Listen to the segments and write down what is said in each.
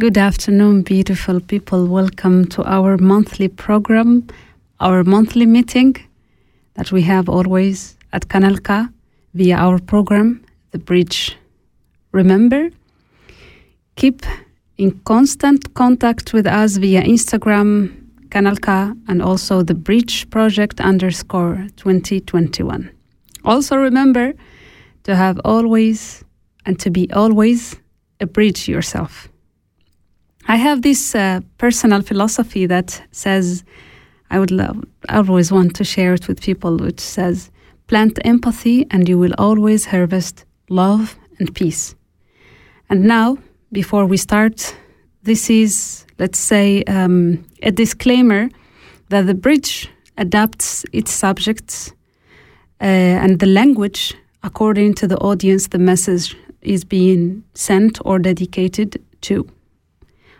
Good afternoon, beautiful people. Welcome to our monthly program, our monthly meeting that we have always at Kanalka via our program, The Bridge. Remember, keep in constant contact with us via Instagram, Kanalka, and also the Bridge Project underscore 2021. Also, remember to have always and to be always a bridge yourself. I have this uh, personal philosophy that says, I would love, I always want to share it with people, which says, plant empathy and you will always harvest love and peace. And now, before we start, this is, let's say, um, a disclaimer that the bridge adapts its subjects uh, and the language according to the audience the message is being sent or dedicated to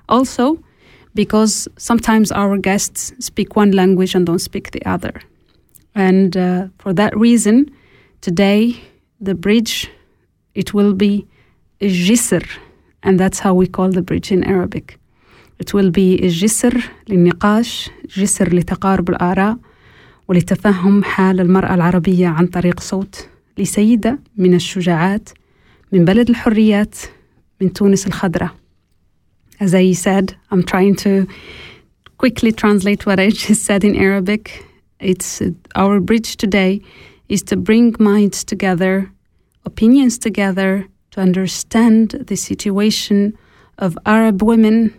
Also, because sometimes our guests speak one language and don't speak the other. And uh, for that reason, today the bridge it will be الجسر and that's how we call the bridge in Arabic. It will be الجسر للنقاش جسر لتقارب الآراء ولتفهم حال المرأة العربية عن طريق صوت لسيدة من الشجاعات من بلد الحريات من تونس الخضراء. As I said, I'm trying to quickly translate what I just said in Arabic. It's our bridge today is to bring minds together, opinions together, to understand the situation of Arab women,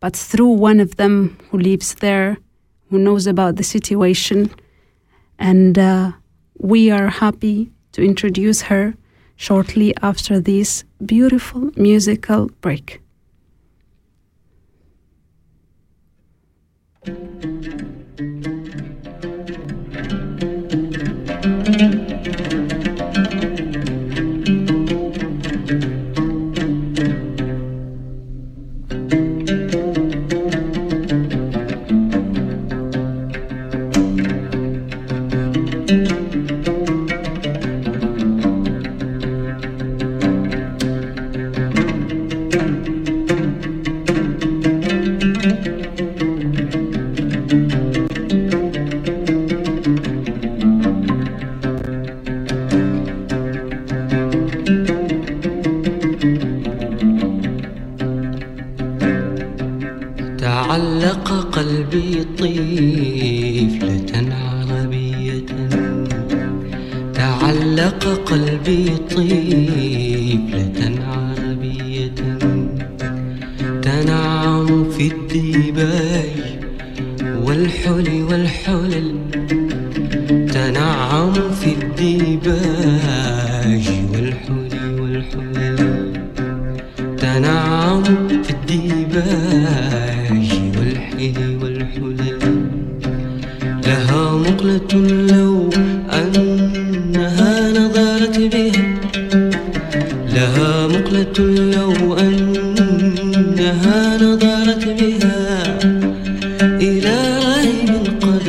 but through one of them who lives there, who knows about the situation. And uh, we are happy to introduce her shortly after this beautiful musical break. Thank you.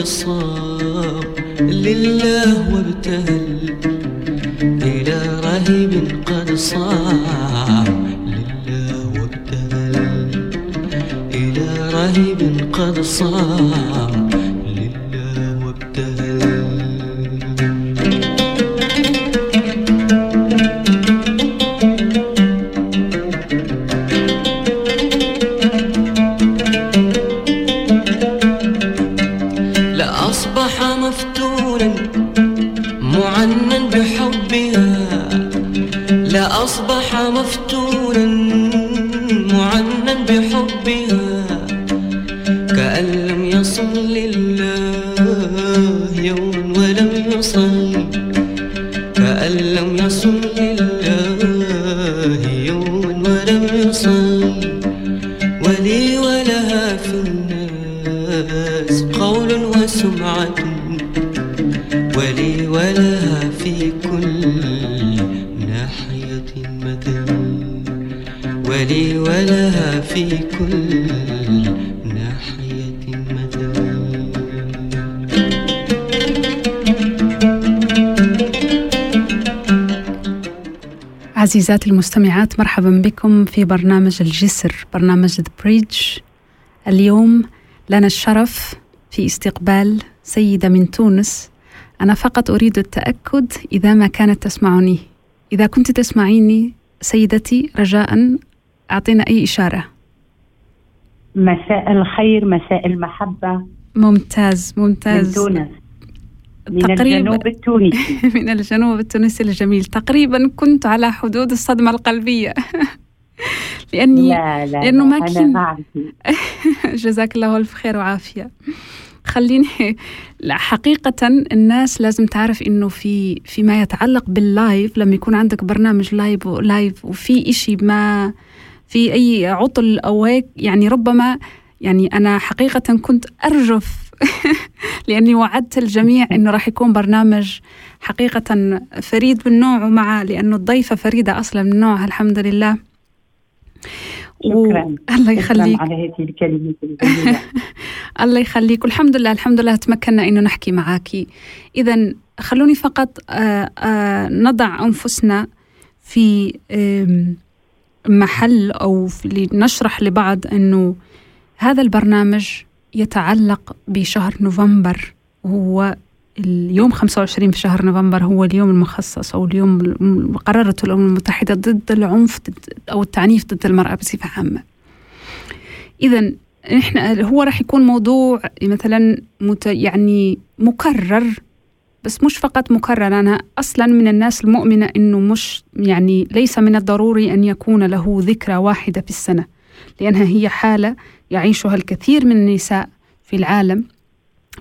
صار لله وابتهل إلى رهب قد صار لله وابتهل إلى رهب قد صار عزيزاتي المستمعات مرحبا بكم في برنامج الجسر برنامج The Bridge اليوم لنا الشرف في استقبال سيدة من تونس. أنا فقط أريد التأكد إذا ما كانت تسمعني. إذا كنت تسمعيني سيدتي رجاء أعطينا أي إشارة. مساء الخير مساء المحبة. ممتاز ممتاز. من تونس. من الجنوب التونسي. من الجنوب التونسي الجميل. تقريبا كنت على حدود الصدمة القلبية. لأني لا لا لأنه ما كان-. جزاك الله ألف خير وعافية. خليني لا حقيقة الناس لازم تعرف إنه في فيما يتعلق بال live لما يكون عندك برنامج live live وفي إشي ما في أي عطل أو هيك يعني ربما يعني أنا حقيقة كنت أرجف لأني وعدت الجميع إنه راح يكون برنامج حقيقة فريد من نوعه مع لأنه الضيفة فريدة أصلا من نوعها الحمد لله. شكرا. الله يخليك. على هذه الله يخليك. والحمد لله الحمد لله تمكنا إنه نحكي معك اذا خلوني فقط آه، آه، نضع أنفسنا في محل أو في نشرح لبعض إنه هذا البرنامج يتعلق بشهر نوفمبر وهو اليوم 25 في شهر نوفمبر هو اليوم المخصص أو اليوم الم- قررته الأمم المتحدة ضد العنف أو التعنيف ضد المرأة بصفة عامة. اذا إحنا هو راح يكون موضوع مثلا مت يعني مكرر بس مش فقط مكرر أنا أصلا من الناس المؤمنة إنه مش يعني ليس من الضروري أن يكون له ذكرى واحدة في السنة لأنها هي حالة يعيشها الكثير من النساء في العالم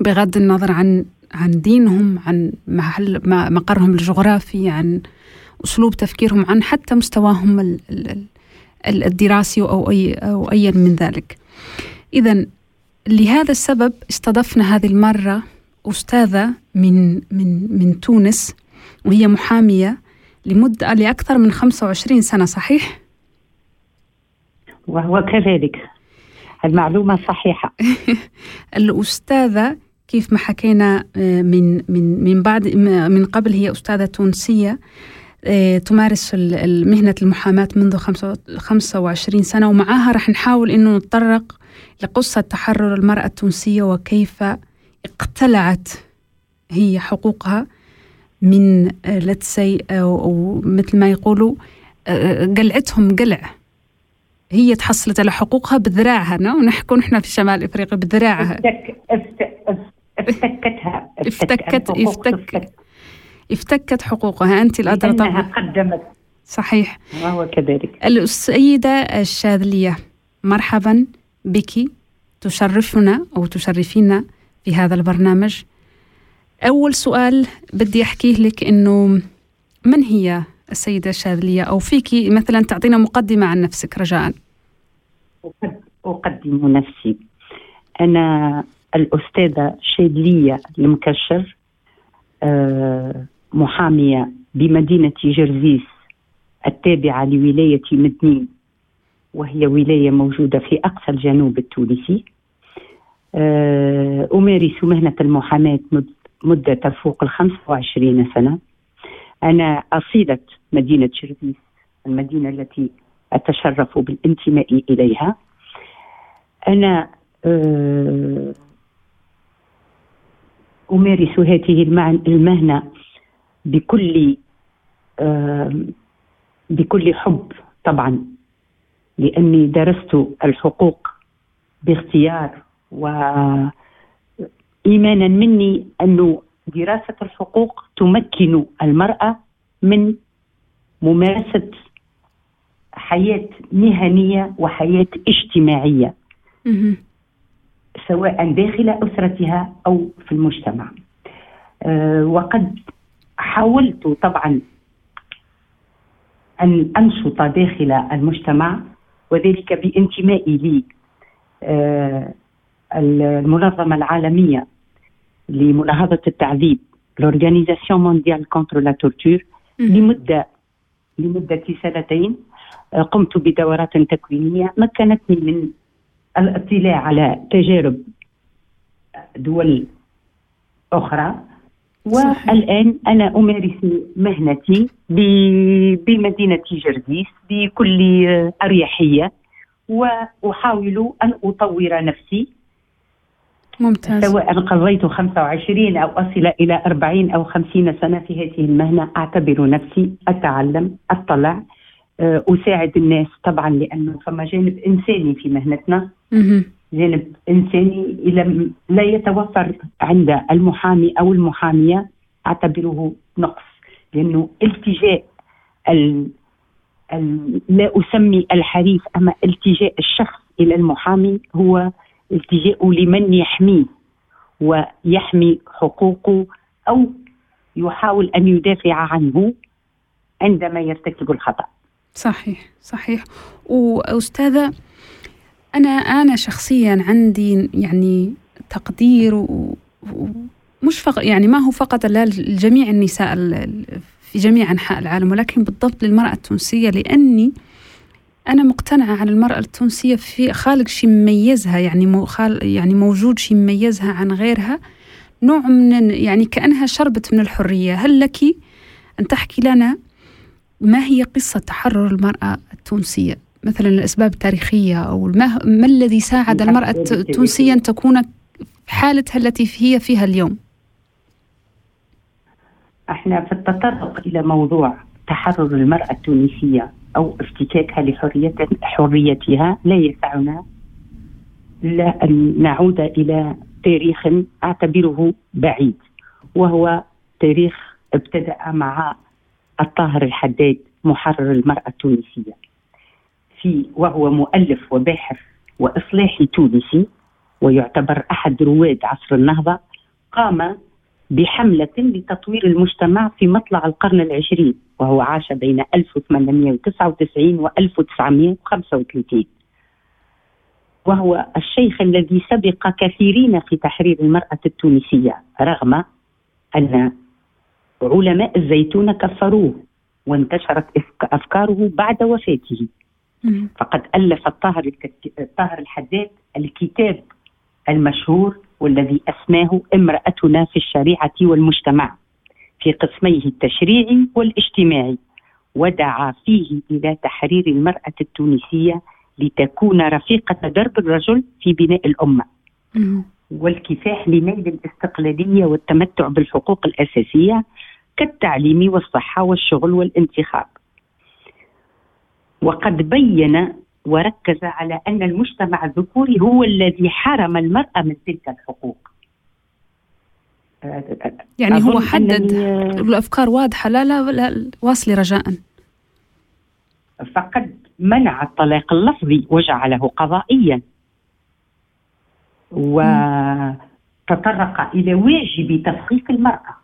بغض النظر عن عن دينهم عن محل مقرهم الجغرافي عن أسلوب تفكيرهم عن حتى مستواهم ال- ال- ال- ال- الدراسي أو أي أو ايا من ذلك. اذا لهذا السبب استضفنا هذه المرة أستاذة من من من تونس وهي محامية لمده لأكثر من 25 سنة صحيح؟ وهو كذلك المعلومة صحيحة. الأستاذة كيف ما حكينا آه، من من من بعد من قبل هي أستاذة تونسية آه، تمارس مهنة المحاماة منذ خمسة- 25 سنة ومعها رح نحاول إنه نتطرق لقصة تحرر المرأة التونسية وكيف اقتلعت هي حقوقها من let's say أو, أو مثل ما يقولوا آه، قلعتهم قلع. هي تحصلت على حقوقها بذراعها non؟ ونحكوا نحن في شمال إفريقيا بذراعها. افتك افت- اف- افتكتها. افتكت- افتك-. افتكت حقوقها. أنت الادرى طبعا قدمت. صحيح. وهو كذلك. السيدة الشاذلية مرحبا بك. تشرفنا أو تشرفينا في هذا البرنامج. أول سؤال بدي أحكيه لك إنه من هي السيدة الشاذليه أو فيكي مثلا تعطينا مقدمة عن نفسك رجاء. أقد- أقدم نفسي. أنا الأستاذة شادلية المكشر آه، محامية بمدينة جرزيس التابعة لولاية مدنين وهي ولاية موجودة في أقصى الجنوب التونسي. آه، أمارس مهنة المحاماة مد- مدة تفوق ال 25 سنة. أنا أصيلة مدينة جرزيس المدينة التي أتشرف بالانتماء إليها. أنا آه، أمارس هذه المهنة بكل آه، بكل حب طبعا لأني درست الحقوق باختيار وإيمانا مني أنه دراسة الحقوق تمكن المرأة من ممارسة حياة مهنية وحياة اجتماعية مهم. سواء داخل أسرتها أو في المجتمع أه وقد حاولت طبعا أن أنشط داخل المجتمع وذلك بانتمائي لي أه المنظمة العالمية لمناهضة التعذيب l'Organisation mondiale contre la torture مهم. لمدة سنتين آه، قمت بدورات تكوينية مكنتني من الاطلاع على تجارب دول أخرى صحيح. والآن أنا أمارس مهنتي بمدينة جرديس بكل أريحية وأحاول أن أطور نفسي ممتاز سواء قضيت 25 أو أصل إلى 40 أو 50 سنة في هذه المهنة أعتبر نفسي أتعلم أطلع آه، أساعد الناس طبعا لأنه فما جانب إنساني في مهنتنا. جانب إنساني لا يتوفر عند المحامي أو المحامية أعتبره نقص لأنه التجاء ال ال لا أسمي الحريف أما التجاء الشخص إلى المحامي هو التجاء لمن يحميه ويحمي حقوقه أو يحاول أن يدافع عنه عندما يرتكب الخطأ. صحيح صحيح. وأستاذة أنا أنا شخصيا عندي يعني تقدير ومش فقط يعني ما هو فقط لجميع النساء ال- ال- في جميع أنحاء العالم ولكن بالضبط للمرأة التونسية لأني أنا مقتنعة عن المرأة التونسية في خالق شيء مميزها يعني مو خال يعني موجود شيء مميزها عن غيرها. نوع من يعني كأنها شربت من الحرية. هل لك أن تحكي لنا ما هي قصة تحرر المرأة التونسية؟ مثلا الأسباب التاريخية أو ما, ما الذي ساعد المرأة الت- التونسية أن تكون حالتها التي هي فيها اليوم؟ إحنا في التطرق إلى موضوع تحرر المرأة التونسية. أو افتكاكها لحرية حريتها لا يسعنا الا أن نعود إلى تاريخ أعتبره بعيد وهو تاريخ ابتدأ مع الطاهر الحداد محرر المرأة التونسية. في وهو مؤلف وباحث واصلاحي تونسي ويعتبر أحد رواد عصر النهضة قام بحملة لتطوير المجتمع في مطلع القرن العشرين. وهو عاش بين 1899 و 1935 وهو الشيخ الذي سبق كثيرين في تحرير المرأة التونسية رغم أن علماء الزيتون كفروه وانتشرت أفكاره بعد وفاته. فقد ألف الطاهر الطاهر الحداد الكتاب المشهور والذي أسماه امرأتنا في الشريعة والمجتمع. في قسميه التشريعي والاجتماعي ودعا فيه إلى تحرير المرأة التونسية لتكون رفيقة درب الرجل في بناء الأمة. مم. والكفاح لنيل الاستقلالية والتمتع بالحقوق الأساسية كالتعليم والصحة والشغل والانتخاب. وقد بين وركز على أن المجتمع الذكوري هو الذي حرم المرأة من تلك الحقوق. يعني هو حدد أنني- الأفكار واضحة. لا لا, لا واصلي رجاء. فقد منع الطلاق اللفظي وجعله قضائيا. وتطرق إلى واجب تفخيخ المرأة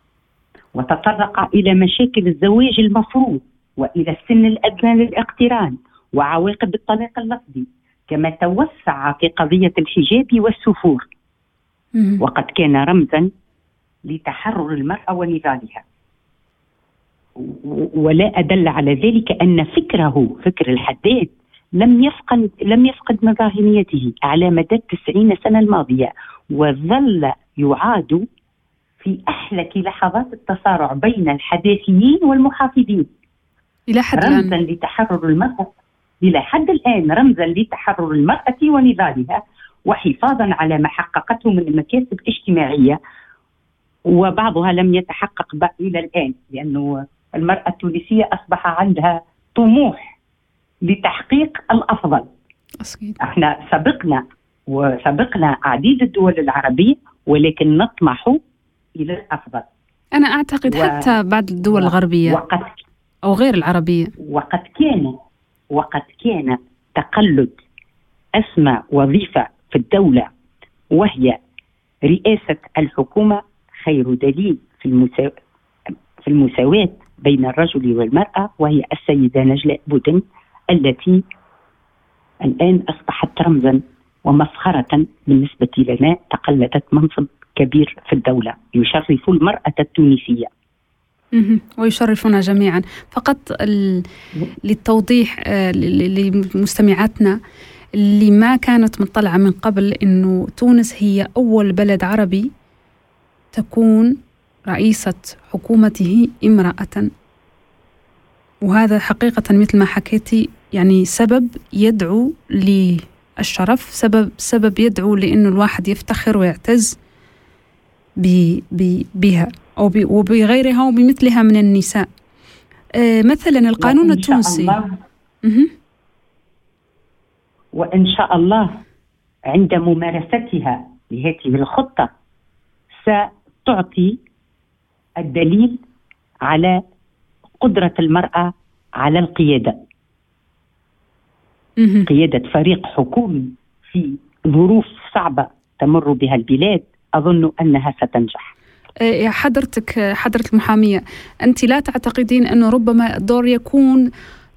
وتطرق إلى مشاكل الزواج المفروض وإلى السن الأدنى للاقتران وعواقب الطلاق اللفظي كما توسع في قضية الحجاب والسفور. وقد كان رمزا لتحرر المرأة ونضالها. ولا أدل على ذلك أن فكره فكر الحداد لم يفقد لم يفقد من راهنيته على مدى التسعين سنة الماضية وظل يعاد في أحلك لحظات التصارع بين الحداثيين والمحافظين. إلى حد رمزا الآن لتحرر المرأة إلى حد الآن رمزا لتحرر المرأة ونضالها وحفاظا على ما حققته من مكاسب اجتماعية وبعضها لم يتحقق إلى الآن لأنه المرأة التونسية أصبح عندها طموح لتحقيق الأفضل. أكيد إحنا سبقنا وسبقنا عديد الدول العربية ولكن نطمح إلى الأفضل. أنا أعتقد و- حتى بعض الدول و- الغربية وقد أو غير العربية. وقد كان وقد كان تقلد أسمى وظيفة في الدولة وهي رئاسة الحكومة خير دليل في المساو... في المساواة بين الرجل والمرأة وهي السيدة نجلاء بودن التي الآن أصبحت رمزا ومفخرة بالنسبة لنا تقلدت منصب كبير في الدولة يشرف المرأة التونسية مهم. ويشرفنا جميعا فقط ال... للتوضيح آه، لمستمعاتنا اللي ما كانت مطلعة من قبل أنه تونس هي أول بلد عربي تكون رئيسة حكومته امرأة. وهذا حقيقة مثل ما حكيتي يعني سبب يدعو للشرف سبب سبب يدعو لأنه الواحد يفتخر ويعتز بها أو وبغيرها وبمثلها من النساء. آه، مثلا القانون التونسي. الله وإن شاء الله عند ممارستها لهذه الخطة ستعطي الدليل على قدرة المرأة على القيادة. قيادة فريق حكومي في ظروف صعبة تمر بها البلاد أظن أنها ستنجح. يا حضرتك حضرة المحامية أنت لا تعتقدين أنه ربما الدور يكون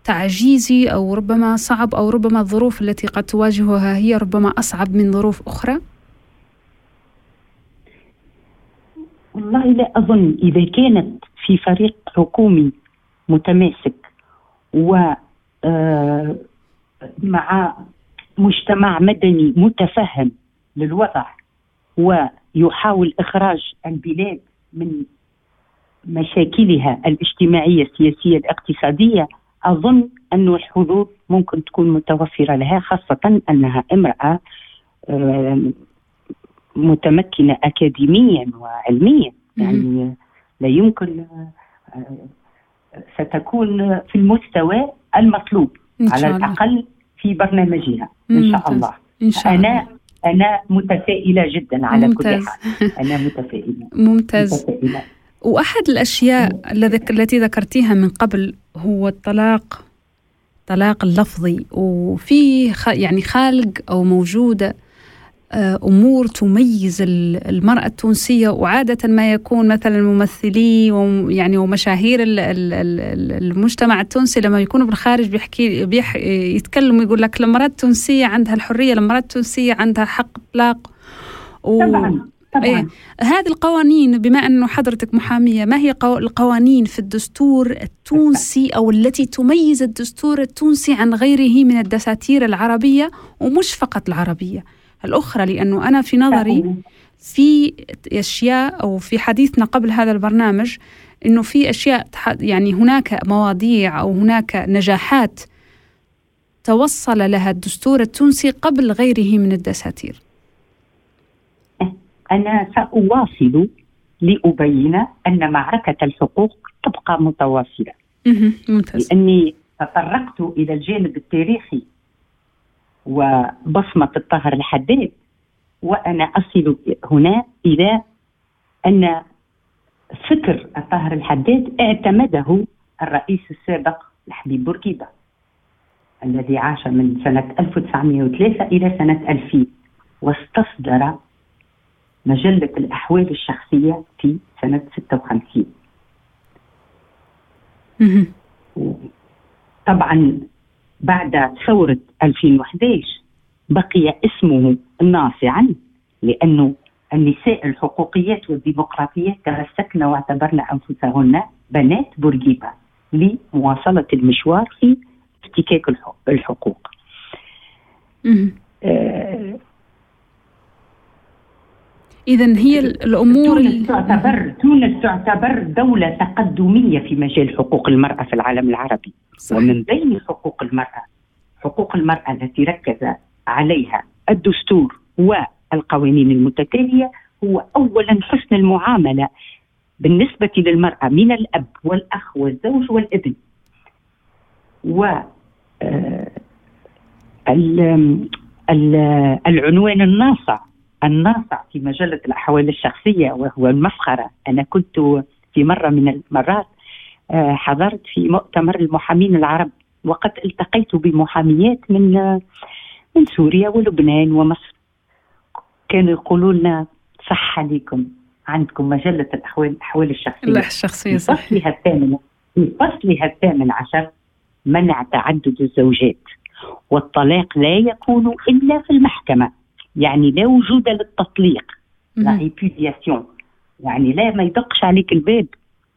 تعجيزي أو ربما صعب أو ربما الظروف التي قد تواجهها هي ربما أصعب من ظروف أخرى؟ والله لا أظن إذا كانت في فريق حكومي متماسك و آه، مع مجتمع مدني متفهم للوضع ويحاول إخراج البلاد من مشاكلها الاجتماعية السياسية الاقتصادية أظن أن الحظوظ ممكن تكون متوفرة لها خاصة أنها امرأة متمكنة أكاديميا وعلميا. يعني لا يمكن ستكون في المستوى المطلوب على الأقل في برنامجها إن شاء الله. إن شاء الله. أنا أنا متفائلة جدا على ممتاز. كل حال. أنا متفائلة. ممتاز. متفائلة. وأحد الأشياء التي ذكرتيها من قبل هو الطلاق الطلاق اللفظي. وفي يعني خالق أو موجودة آه، أمور تميز المرأة التونسية وعادة ما يكون مثلا الممثلي ويعني ومشاهير المجتمع التونسي لما يكونوا بالخارج بيحكي بيح يتكلموا يقول لك المرأة التونسية عندها الحرية المرأة التونسية عندها حق إطلاق. و... طبعا طبعا. إيه هذه القوانين بما انه حضرتك محامية ما هي القوانين في الدستور التونسي أو التي تميز الدستور التونسي عن غيره من الدساتير العربية ومش فقط العربية؟ الأخرى لأنه أنا في نظري في أشياء أو في حديثنا قبل هذا البرنامج أنه في أشياء يعني هناك مواضيع أو هناك نجاحات توصل لها الدستور التونسي قبل غيره من الدساتير. أنا سأواصل لأبين أن معركة الحقوق تبقى متواصلة. ممتاز. لأني تطرقت إلى الجانب التاريخي وبصمة الطاهر الحداد وأنا أصل هنا إلى أن فكر الطاهر الحداد اعتمده الرئيس السابق لحبيب بورقيبة الذي عاش من سنة 1903 إلى سنة 2000 واستصدر مجلة الأحوال الشخصية في سنة 56 طبعا بعد ثورة 2011 بقي اسمه ناصعا لأنه النساء الحقوقيات والديمقراطيات تمسكن واعتبرن أنفسهن بنات بورقيبة لمواصلة المشوار في افتكاك الحقوق. إذا هي الأمور تونس تعتبر تونس تعتبر دولة تقدمية في مجال حقوق المرأة في العالم العربي. صحيح. ومن بين حقوق المرأة حقوق المرأة التي ركز عليها الدستور والقوانين المتتالية هو أولا حسن المعاملة بالنسبة للمرأة من الأب والأخ والزوج والابن. و آه، العنوان الناصع الناصع في مجلة الأحوال الشخصية وهو المفخرة أنا كنت في مرة من المرات آه، حضرت في مؤتمر المحامين العرب وقد التقيت بمحاميات من من سوريا ولبنان ومصر. كانوا يقولوا لنا صح عليكم عندكم مجلة الأحوال الأحوال الشخصية. الشخصية صح فصلها الثامن في فصلها الثامن عشر منع تعدد الزوجات والطلاق لا يكون إلا في المحكمة. يعني لا وجود للتطليق لا ريبودياسيون يعني لا ما يدقش عليك الباب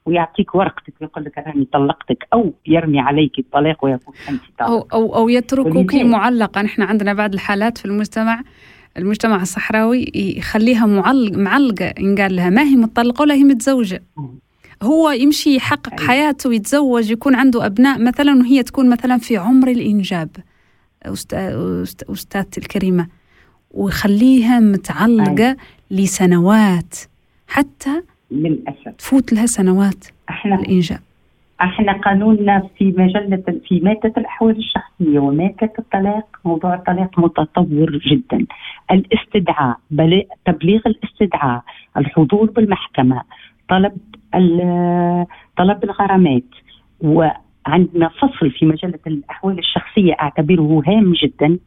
ويعطيك ورقتك ويقول لك راني طلقتك أو يرمي عليك الطلاق ويقول أنت طالق. أو أو أو يتركك معلقه نحن عندنا بعض الحالات في المجتمع المجتمع الصحراوي يخليها معلق معلقة إن قال لها ما هي مطلقة ولا هي متزوجة. هو يمشي يحقق أيوة. حياته ويتزوج يكون عنده أبناء مثلا وهي تكون مثلا في عمر الإنجاب. أست- أست- أستاذتي الكريمة. ويخليها متعلقة لسنوات حتى للأسف. تفوت لها سنوات أحنا الإنجاب أحنا قانوننا في مجلة في مادة الأحوال الشخصية ومادة الطلاق موضوع الطلاق متطور جدا. الاستدعاء بل- تبليغ الاستدعاء الحضور بالمحكمة طلب طلب الغرامات. وعندنا فصل في مجلة الأحوال الشخصية أعتبره هام جدا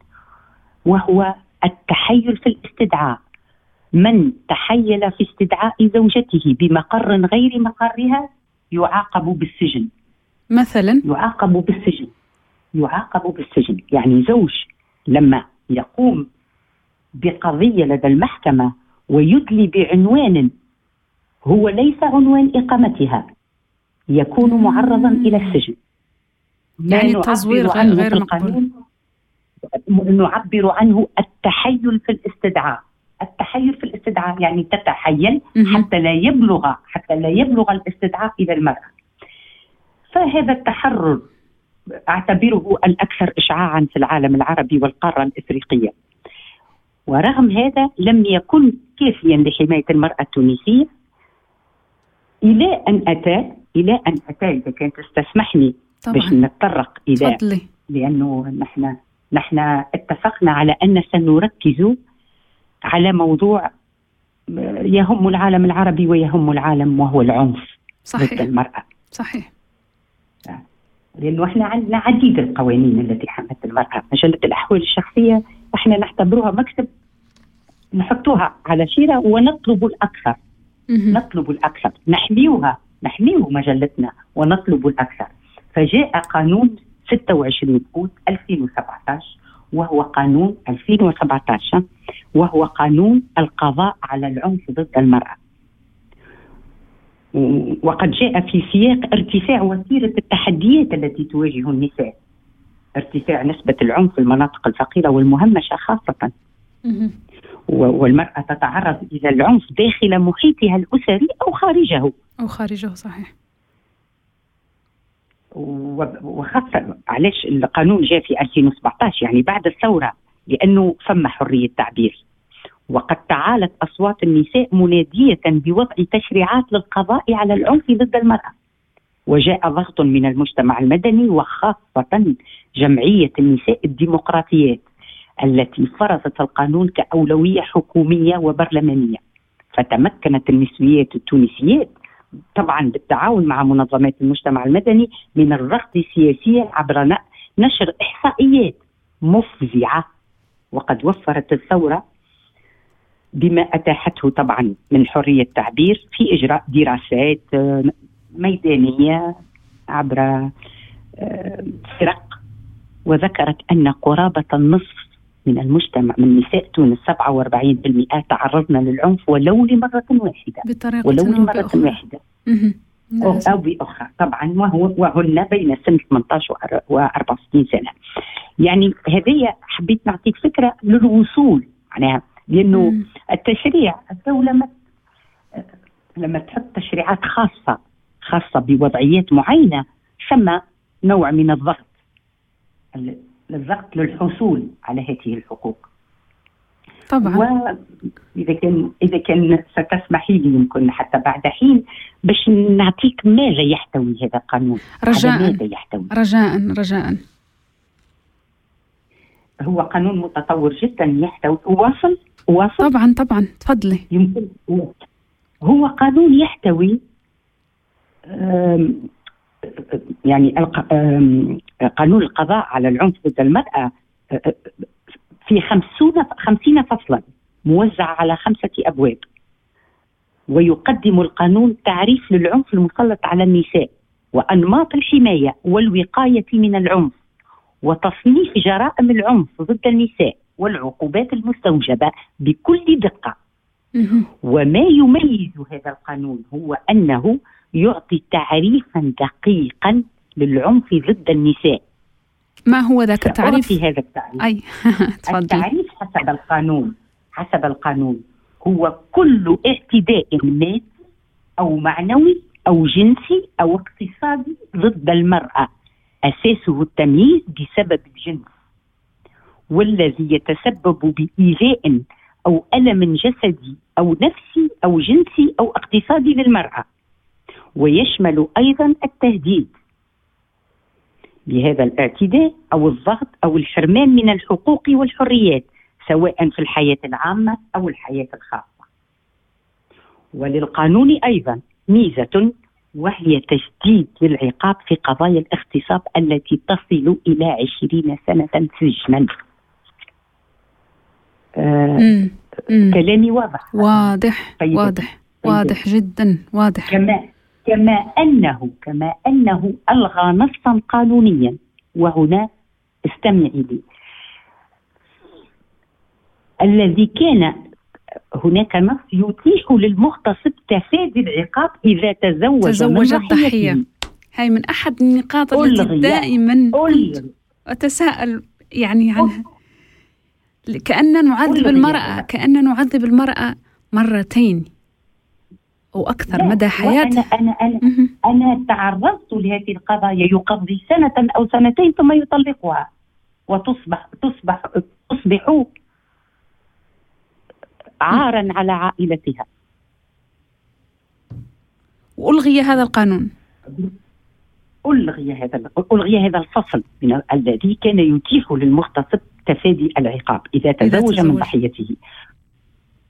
وهو التحيل في الاستدعاء. من تحيل في استدعاء زوجته بمقر غير مقرها يعاقب بالسجن. مثلا؟ يعاقب بالسجن. يعاقب بالسجن. يعني زوج لما يقوم بقضية لدى المحكمة ويدلي بعنوان هو ليس عنوان إقامتها يكون معرضا إلى السجن. يعني التزوير غير- مقبول. نعبر عنه التحيل في الاستدعاء التحيل في الاستدعاء يعني تتحيل. حتى لا يبلغ حتى لا يبلغ الاستدعاء إلى المرأة. فهذا التحرر أعتبره الأكثر اشعاعا في العالم العربي والقارة الإفريقية. ورغم هذا لم يكن كافيا لحماية المرأة التونسية إلى أن أتى إلى أن أتى إذا كانت تستسمحني باش نتطرق إلى تفضلي لأنه نحن نحن اتفقنا على أن سنركز على موضوع يهم العالم العربي ويهم العالم وهو العنف ضد صحيح. المرأة. صحيح. لأنه إحنا عندنا عديد القوانين التي حمت المرأة. مجلة الأحوال الشخصية إحنا نعتبروها مكتب نحطوها على شيرة ونطلب الأكثر. مهم. نطلب الأكثر. نحميوها. نحميو مجلتنا ونطلب الأكثر. فجاء قانون 26 أوت 2017 وهو قانون 2017 وهو قانون القضاء على العنف ضد المرأة. و- وقد جاء في سياق ارتفاع وتيرة التحديات التي تواجه النساء ارتفاع نسبة العنف في المناطق الفقيرة والمهمشة خاصة. مهم. و- والمرأة تتعرض إلى العنف داخل محيطها الأسري أو خارجه. أو خارجه صحيح. وخاصة علاش القانون جاء في 2017 يعني بعد الثورة لأنه فما حرية تعبير وقد تعالت أصوات النساء منادية بوضع تشريعات للقضاء على العنف ضد المرأة. وجاء ضغط من المجتمع المدني وخاصة جمعية النساء الديمقراطيات التي فرضت القانون كأولوية حكومية وبرلمانية. فتمكنت النسويات التونسيات طبعا بالتعاون مع منظمات المجتمع المدني من الرفض سياسيا عبر نشر إحصائيات مفزعة. وقد وفرت الثورة بما أتاحته طبعا من حرية تعبير في إجراء دراسات آه، ميدانية عبر آه، فرق. وذكرت أن قرابة النصف من المجتمع من نساء تونس 47% تعرضن للعنف ولو لمرة واحدة. بطريقة ولو أو لمرة بأخرى. واحدة. مهم. أو, بأخرى. طبعا وهو وهن بين سن 18 و 64 سنة. يعني هذه حبيت نعطيك فكرة للوصول. معناها لأنه مم. التشريع الدولة ما لما تحط تشريعات خاصة خاصة بوضعيات معينة ثم نوع من الضغط. الضغط للحصول على هذه الحقوق. طبعا. واذا كان إذا كان ستسمحي لي يمكن حتى بعد حين باش نعطيك ماذا يحتوي هذا القانون. رجاء ماذا يحتوي. رجاء رجاء هو قانون متطور جدا يحتوي واصل واصل. طبعا طبعا. تفضلي. يمكن هو قانون يحتوي يعني قانون القضاء على العنف ضد المرأة آه، في خمسون خمسين فصلا موزع على خمسة أبواب ويقدم القانون تعريف للعنف المسلط على النساء وأنماط الحماية والوقاية من العنف وتصنيف جرائم العنف ضد النساء والعقوبات المستوجبة بكل دقة. وما يميز هذا القانون هو أنه يعطي تعريفا دقيقا للعنف ضد النساء. ما هو ذاك التعريف؟ سأعطي هذا التعريف. أي التعريف حسب القانون حسب القانون. هو كل اعتداء مادي أو معنوي أو جنسي أو اقتصادي ضد المرأة. أساسه التمييز بسبب الجنس. والذي يتسبب بإيذاء أو ألم جسدي أو نفسي أو جنسي أو اقتصادي للمرأة. ويشمل أيضا التهديد. بهذا الاعتداء أو الضغط أو الحرمان من الحقوق والحريات سواء في الحياة العامة أو الحياة الخاصة. وللقانون أيضا ميزة وهي تشديد للعقاب في قضايا الاغتصاب التي تصل إلى عشرين سنة سجنا. آه كلامي واضح. واضح طيب. واضح طيب. واضح جدا واضح. كما كما انه كما أنه ألغى نصا قانونيا. وهنا استمعي لي. الذي كان هناك نص يتيح للمغتصب تفادي العقاب إذا تزوج, تزوج الضحية. هاي من أحد النقاط التي دائما أتساءل يعني عنها كأن نعذب المرأة كأن نعذب المرأة مرتين. أو أكثر مدى حياتها أنا أنا أنا, أنا تعرضت لهذه القضايا يقضي سنة أو سنتين ثم يطلقها وتصبح تصبح تصبح عارا على عائلتها. وألغي هذا القانون. ألغي هذا ألغي هذا الفصل من الذي كان يتيح للمغتصب تفادي العقاب إذا تزوج من ضحيته.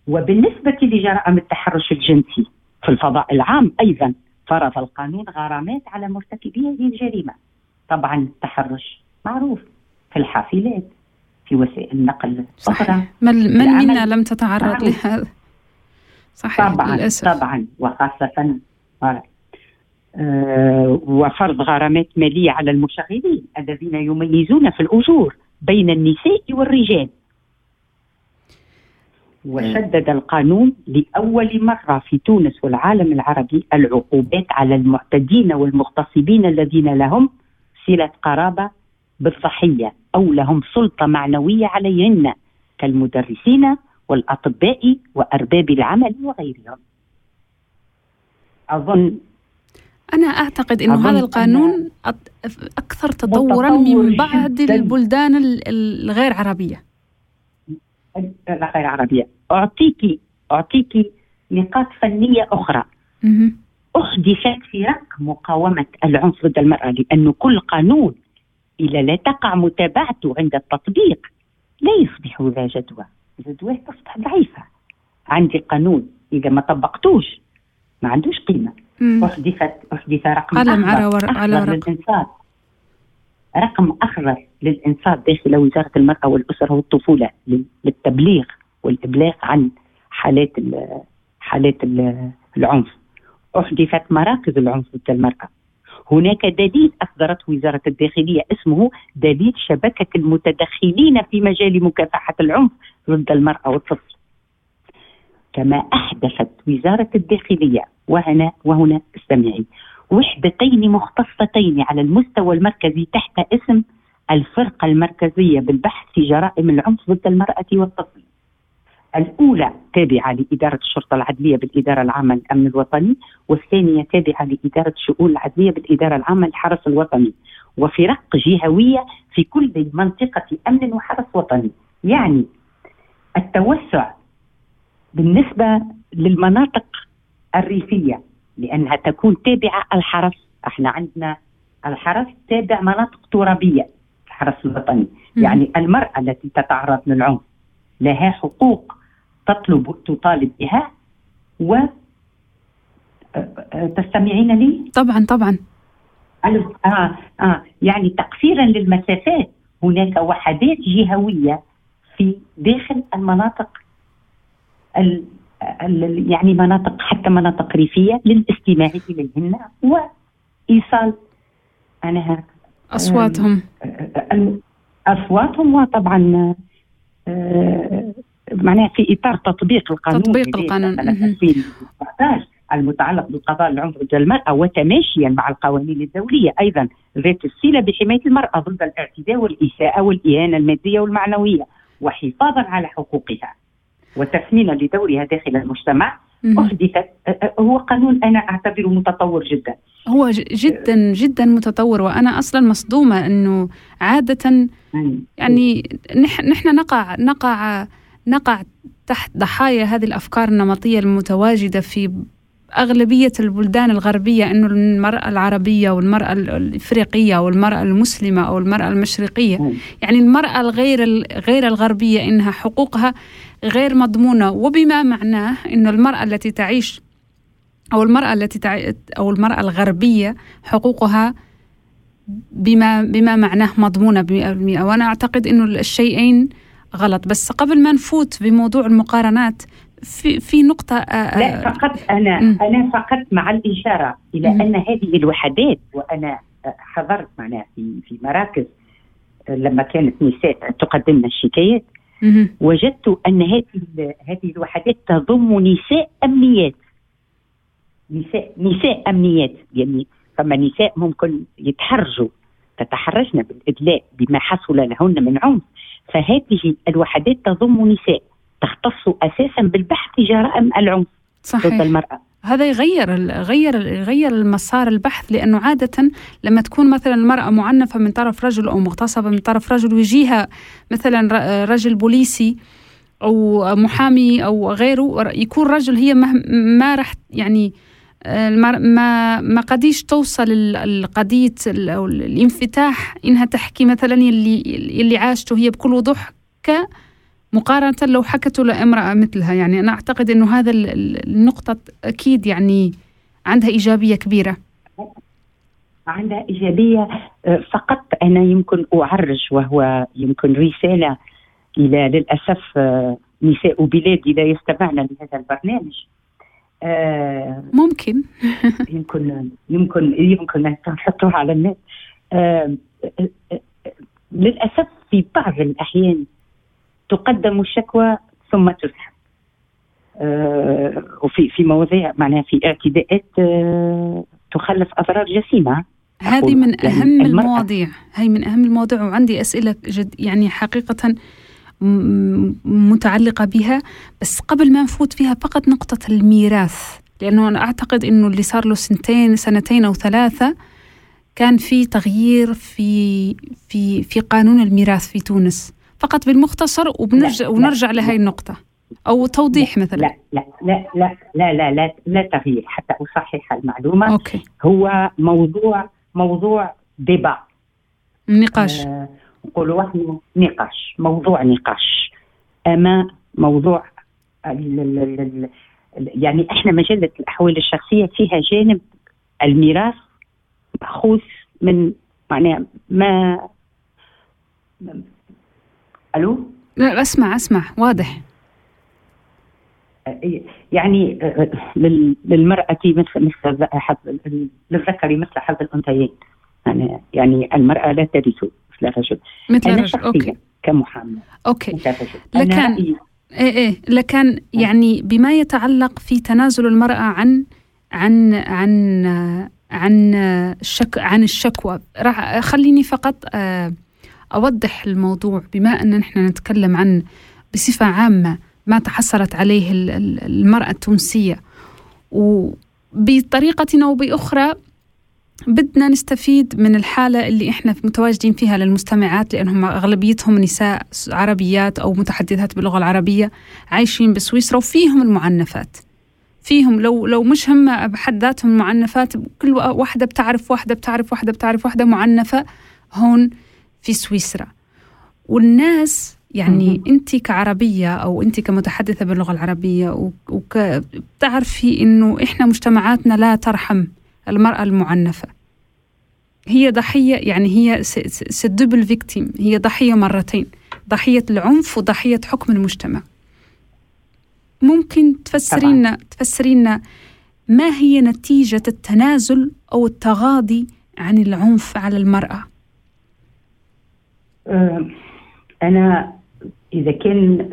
وبالنسبة لجرائم التحرش الجنسي في الفضاء العام أيضا. فرض القانون غرامات على مرتكبي هذه الجريمة. طبعا التحرش معروف في الحافلات في وسائل النقل صحيح. من, من منا لم تتعرض لهذا؟ صحيح طبعا للأسف. طبعا وخاصة آه وفرض غرامات مالية على المشغلين الذين يميزون في الأجور بين النساء والرجال. وشدد القانون لأول مرة في تونس والعالم العربي العقوبات على المعتدين والمغتصبين الذين لهم صلة قرابة بالضحية أو لهم سلطة معنوية عليهن كالمدرسين والأطباء وأرباب العمل وغيرهم. أظن أنا أعتقد أنه هذا القانون أكثر تطورا من بعض. البلدان الغير عربية. الغير عربية أعطيك أعطيك نقاط فنية أخرى. أحدثت في رق مقاومة العنف ضد المرأة لأن كل قانون إذا لا تقع متابعته عند التطبيق لا يصبح ذا جدوى. جدوى تصبح ضعيفة. عندي قانون إذا ما طبقتوش ما عندوش قيمة. أحدثت أحدث رقم قلم على ورق على ورق رقم أخضر للإنصات داخل وزارة المرأة والأسرة والطفولة للتبليغ والإبلاغ عن حالات حالات العنف. أحدثت مراكز العنف ضد المرأة. هناك دليل أصدرته وزارة الداخلية اسمه دليل شبكة المتدخلين في مجال مكافحة العنف ضد المرأة والطفل. كما أحدثت وزارة الداخلية وهنا وهنا استمعي. وحدتين مختصتين على المستوى المركزي تحت اسم الفرقة المركزية بالبحث في جرائم العنف ضد المرأة والطفل. الأولى تابعة لإدارة الشرطة العدلية بالإدارة العامة للأمن الوطني والثانية تابعة لإدارة الشؤون العدلية بالإدارة العامة للحرس الوطني. وفرق جهوية في كل منطقة أمن وحرس وطني. يعني التوسع بالنسبة للمناطق الريفية. لأنها تكون تابعة الحرس. إحنا عندنا الحرس تابع مناطق ترابية الحرس الوطني. يعني المرأة التي تتعرض للعنف لها حقوق تطلب تطالب بها و تستمعين لي؟ طبعا طبعا. آه آه. يعني تقصيرا للمسافات هناك وحدات جهوية في داخل المناطق ال ال يعني مناطق حتى مناطق ريفية للاستماع إليهن وإيصال أنا أصواتهم. أصواتهم وطبعا آه، معناها في إطار تطبيق القانون. تطبيق القانون. 2019 المتعلق بقضاء العنف ضد المرأة وتماشيا مع القوانين الدولية. أيضا ذات الصلة بحماية المرأة ضد الاعتداء والإساءة والإهانة المادية والمعنوية وحفاظا على حقوقها. وتثمينا لدورها داخل المجتمع. أحدثت آه، آه، هو قانون أنا أعتبره متطور جدا هو جدا جدا متطور وأنا أصلا مصدومة إنه عادة يعني نح- نحن نقع نقع نقع تحت ضحايا هذه الأفكار النمطية المتواجدة في أغلبية البلدان الغربية إنه المرأة العربية والمرأة ال- الإفريقية والمرأة المسلمة أو المرأة المشرقية مم. يعني المرأة الغير ال- غير الغربية إنها حقوقها غير مضمونة وبما معناه انه المرأة التي تعيش أو المرأة التي تع... أو المرأة الغربية حقوقها بما بما معناه مضمونة ب 100% وأنا أعتقد إنه الشيئين غلط بس قبل ما نفوت بموضوع المقارنات في في نقطة آه، لا آه، فقط أنا مم. أنا فقط مع الإشارة إلى مم. أن هذه الوحدات وأنا آه، حضرت معناها في في مراكز آه، لما كانت نساء تقدمن الشكايات. وجدت أن هذه هذه الوحدات تضم نساء أمنيات. نساء نساء أمنيات. يعني فما نساء ممكن يتحرجوا تتحرجن بالإدلاء بما حصل لهن من عنف. فهذه الوحدات تضم نساء تختص أساسا بالبحث جرائم العنف ضد المرأة. هذا يغير ال- غير يغير المسار البحث لأنه عادة لما تكون مثلا المرأة معنفة من طرف رجل أو مغتصبة من طرف رجل ويجيها مثلا رجل بوليسي أو محامي أو غيره يكون رجل هي ما, راح يعني آه، ما ما قديش توصل ال- القضية ال- أو الانفتاح إنها تحكي مثلا يلي يلي عاشته هي بكل وضوح ك مقارنة لو حكته لامرأة مثلها يعني أنا أعتقد أنه هذا ال- ال- النقطة أكيد يعني عندها إيجابية كبيرة. عندها إيجابية آه، فقط أنا يمكن أعرج وهو يمكن رسالة إلى للأسف آه، نساء بلادي لا يستمعن لهذا البرنامج. آه، ممكن. يمكن يمكن يمكن نحطوها على النت. آه، للأسف في بعض الأحيان تقدم الشكوى ثم تسحب. آه، وفي في مواضيع معناها في اعتداءات آه، تخلف أضرار جسيمة. هذه من يعني المرأة- المواضيع. هي من أهم المواضيع وعندي أسئلة جد يعني حقيقة م- متعلقة بها. بس قبل ما نفوت فيها فقط نقطة الميراث لأنه أنا أعتقد أنه اللي صار له سنتين سنتين أو ثلاثة كان في تغيير في في في قانون الميراث في تونس. فقط بالمختصر وبنرجع لا، ونرجع لا. لهي النقطة. أو توضيح مثلا. لا لا لا لا لا لا لا, لا تغيير. حتى أصحح المعلومة. okay. هو موضوع موضوع débat النقاش آه، نقولوا إحنا نقاش موضوع نقاش. أما موضوع يعني إحنا مجلة الأحوال الشخصية فيها جانب الميراث مأخوذ من معناها ما ما- ألو؟ لا أسمع أسمع. واضح. يعني لل- للمرأة مثل مثل حظ للذكر مثل حظ الأنثيين. يعني يعني المرأة لا ترث مثل الرجل. مثل أنا الرجل okay. شخصيا كمحامي okay لكن- إيه إيه. لكن يعني بما يتعلق في تنازل المرأة عن عن عن عن الشك عن الشكوى راح خليني فقط آه، أوضح الموضوع بما أن نحن نتكلم عن بصفة عامة ما تحصلت عليه ال- ال- المرأة التونسية. وبطريقة أو بأخرى بدنا نستفيد من الحالة اللي إحنا متواجدين فيها للمستمعات لأنهم أغلبيتهم نساء عربيات أو متحدثات باللغة العربية عايشين بسويسرا وفيهم المعنفات. فيهم لو لو مش هم بحد ذاتهم معنفات كل واحدة بتعرف واحدة بتعرف واحدة بتعرف واحدة معنفة هون في سويسرا. والناس يعني. انت كعربية أو انت كمتحدثة باللغة العربية وك بتعرفي إنه إحنا مجتمعاتنا لا ترحم المرأة المعنفة. هي ضحية يعني هي دبل فيكتيم هي ضحية مرتين ضحية العنف وضحية حكم المجتمع. ممكن تفسري لنا تفسري لنا ما هي نتيجة التنازل أو التغاضي عن العنف على المرأة؟ أنا إذا كان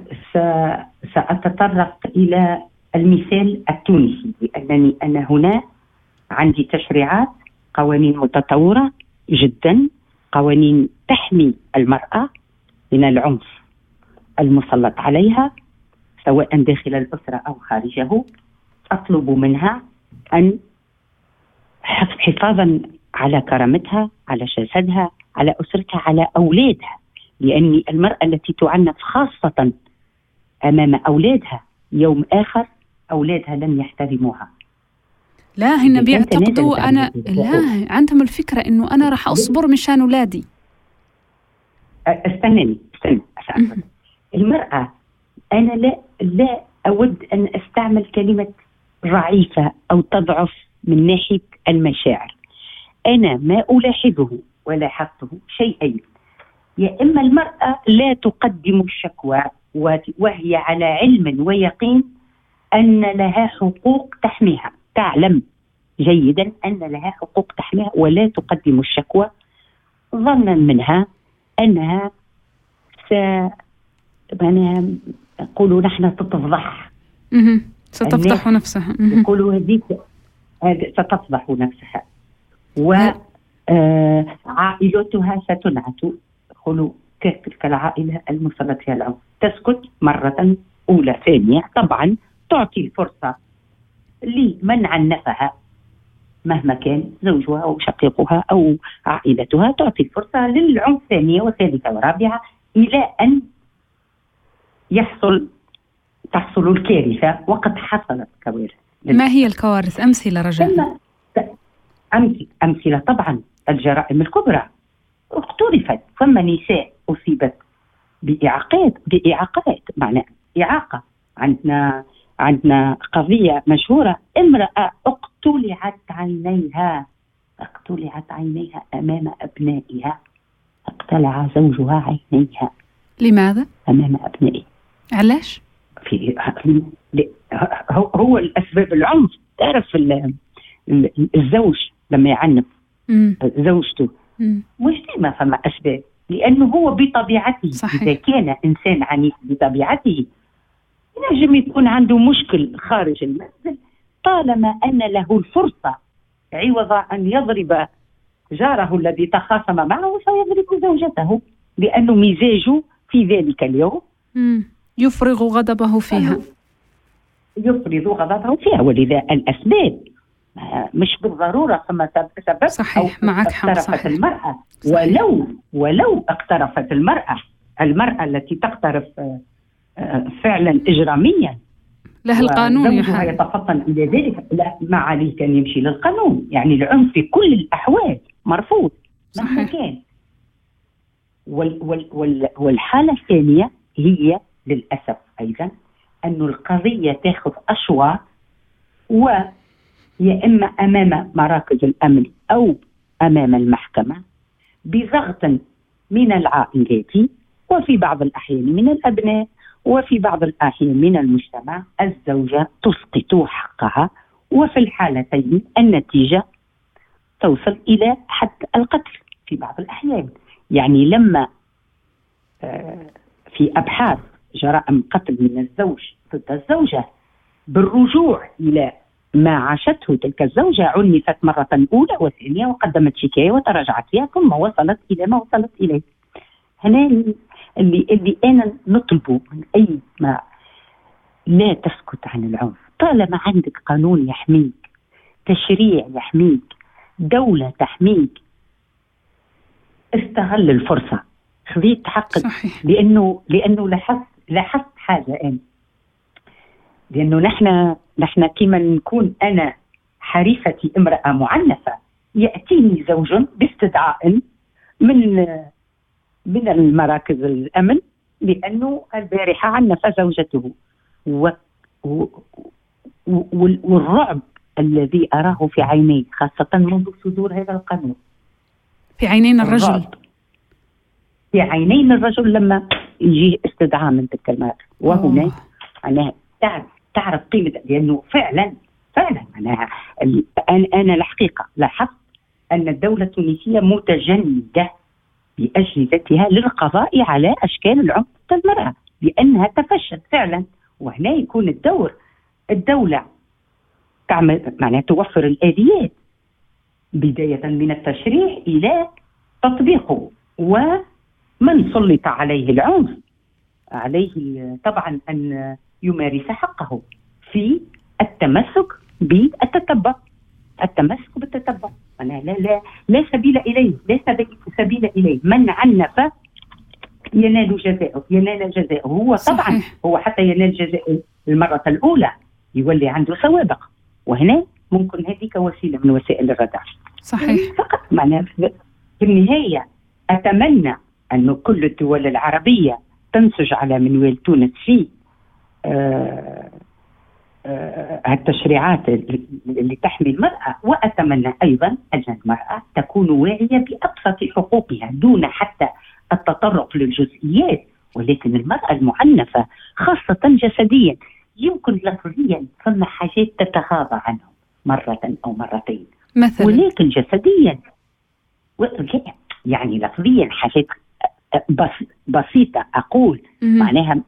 سأتطرق إلى المثال التونسي لأنني أنا هنا عندي تشريعات قوانين متطورة جدا قوانين تحمي المرأة من العنف المسلط عليها سواء داخل الأسرة أو خارجه. أطلب منها أن حف- حفاظا على كرامتها على جسدها على أسرتها على أولادها لأن المرأة التي تعنف خاصة أمام أولادها يوم آخر أولادها لن يحترموها. لا هن بيعتقدوا أنا لا عندهم الفكرة إنه أنا راح أصبر مشان أولادي. استناني استنى. المرأة أنا لا لا أود أن أستعمل كلمة ضعيفة أو تضعف من ناحية المشاعر. أنا ما ألاحظه. ولاحظته شيئين يا إما المرأة لا تقدم الشكوى وهي على علم ويقين أن لها حقوق تحميها. تعلم جيدا أن لها حقوق تحميها ولا تقدم الشكوى. ظنا منها أنها س يقولوا نحن تتفضح. ستفضح نفسها. مهم. يقولوا هذيك ستفضح نفسها. و عائلتها ستنعت. يقولوا كتلك العائلة المرسلة فيها العنف تسكت مرة أولى ثانية. طبعا تعطي الفرصة لمن عنفها مهما كان زوجها أو شقيقها أو عائلتها. تعطي الفرصة للعنف ثانية وثالثة ورابعة إلى أن يحصل تحصل الكارثة وقد حصلت كوارث. ما هي الكوارث؟ أمثلة رجاء. أمثلة, أمثلة. طبعا الجرائم الكبرى. اقترفت ثم نساء أصيبت بإعاقات بإعاقات معنى إعاقة. عندنا عندنا قضية مشهورة امرأة اقتلعت عينيها اقتلعت عينيها أمام أبنائها. اقتلع زوجها عينيها لماذا؟ أمام أبنائها علاش؟ في هو الأسباب العنف. تعرف ال- ال- الزوج لما يعنف. زوجته. مش ديما فما أسباب لأنه هو بطبيعته صحيح. إذا كان إنسان عنيف بطبيعته ينجم يكون عنده مشكل خارج المنزل طالما أن له الفرصة عوض أن يضرب جاره الذي تخاصم معه سيضرب زوجته لأنه مزاجه في ذلك اليوم مم. يفرغ غضبه فيها يفرض غضبه فيها ولذا الأسباب مش بالضرورة ثم سب- سبب صحيح، أو معك حق، اقترفت صحيح. المرأة صحيح. ولو ولو اقترفت المرأة المرأة التي تقترف آه، آه، فعلا اجراميا له القانون يا وزوجها حبيبي يتفطن إلى ذلك لا ما عليه كان يمشي للقانون يعني العنف في كل الأحوال مرفوض مهما صحيح. كان وال وال وال والحالة الثانية هي للأسف أيضا أن القضية تاخذ أشواط ويا إما أمام مراكز الأمن أو أمام المحكمة بضغط من العائلات وفي بعض الأحيان من الأبناء وفي بعض الأحيان من المجتمع الزوجة تسقط حقها وفي الحالتين النتيجة توصل إلى حد القتل في بعض الأحيان. يعني لما آه، في أبحاث جرائم قتل من الزوج ضد الزوجة بالرجوع إلى ما عاشته تلك الزوجة عنفت مرة أولى وثانية وقدمت شكاية وتراجعت فيها ثم وصلت إلى ما وصلت إليه. هنا اللي اللي أنا نطلبه من أي ما لا تسكت عن العنف. طالما عندك قانون يحميك تشريع يحميك دولة تحميك استغل الفرصة. خذيت حقك. صحيح. لأنه لأنه لاحظت لاحظت حاجة أنا. لأنه نحن نحن كما نكون أنا حريفتي امرأة معنفة يأتيني زوج باستدعاء من من المراكز الأمن لأنه البارحة عنف زوجته. و و وال- والرعب الذي أراه في عينيه خاصة منذ صدور هذا القانون. في عينين الرجل. الرعب في عينين الرجل لما يجي استدعاء من تلك المرأة وهنا. معناها تعرف تعرف قيمة لأنه فعلا فعلا معناها ال- أنا أنا الحقيقة لاحظت أن الدولة التونسية متجندة بأجهزتها للقضاء على أشكال العنف ضد المرأة لأنها تفشت فعلا. وهنا يكون الدور الدولة تعمل معناها توفر الآليات بداية من التشريع إلى تطبيقه ومن سلط عليه العنف. عليه طبعا أن يمارس حقه في التمسك بالتتبع. التمسك بالتتبع. أنا لا لا لا سبيل إليه لا سبيل إليه. من عنف ينال جزاءه ينال جزاءه هو طبعا. هو حتى ينال جزاء المرة الأولى. يولي عنده سوابق. وهنا ممكن هذيك وسيلة من وسائل الردع صحيح. فقط معناها في النهاية أتمنى أن كل الدول العربية تنسج على منوال تونس في التشريعات اللي تحمي المرأة وأتمنى أيضا أن المرأة تكون واعية بأبسط حقوقها دون حتى التطرق للجزئيات ولكن المرأة المعنفة خاصة جسديا يمكن لفظيا ثم حاجات تتغاضى عنهم مرة أو مرتين. مثلا؟ ولكن جسديا يعني لفظيا حاجات بس بسيطة أقول. معناها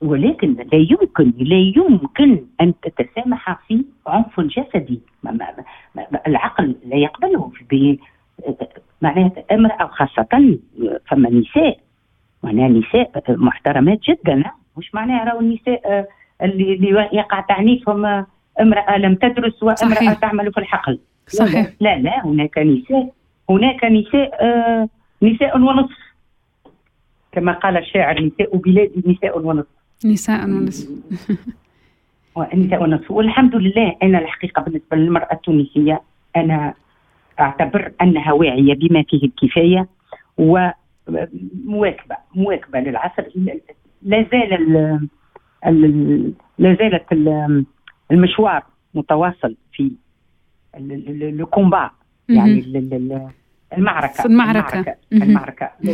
ولكن لا يمكن لا يمكن أن تتسامح في عنف جسدي. ما ما ما العقل لا يقبله معناها أمرأة خاصة فما نساء معناها نساء محترمات جدا. مش معناها راهو النساء اللي, اللي يقع تعنيفهم أمرأة لم تدرس وأمرأة صحيح. تعمل في الحقل. صحيح. لا لا هناك نساء هناك نساء آه نساء ونصف. كما قال الشاعر نساء بلادي نساء ونصف. نساء ونصف نساء ونصف. والحمد لله أنا الحقيقة بالنسبة للمرأة التونسية أنا أعتبر أنها واعية بما فيه الكفاية ومواكبه مواكبة للعصر. لا زال ال ال لا زالت ال- المشوار متواصل في الكومبا يعني ال- ال- ال- المعركة في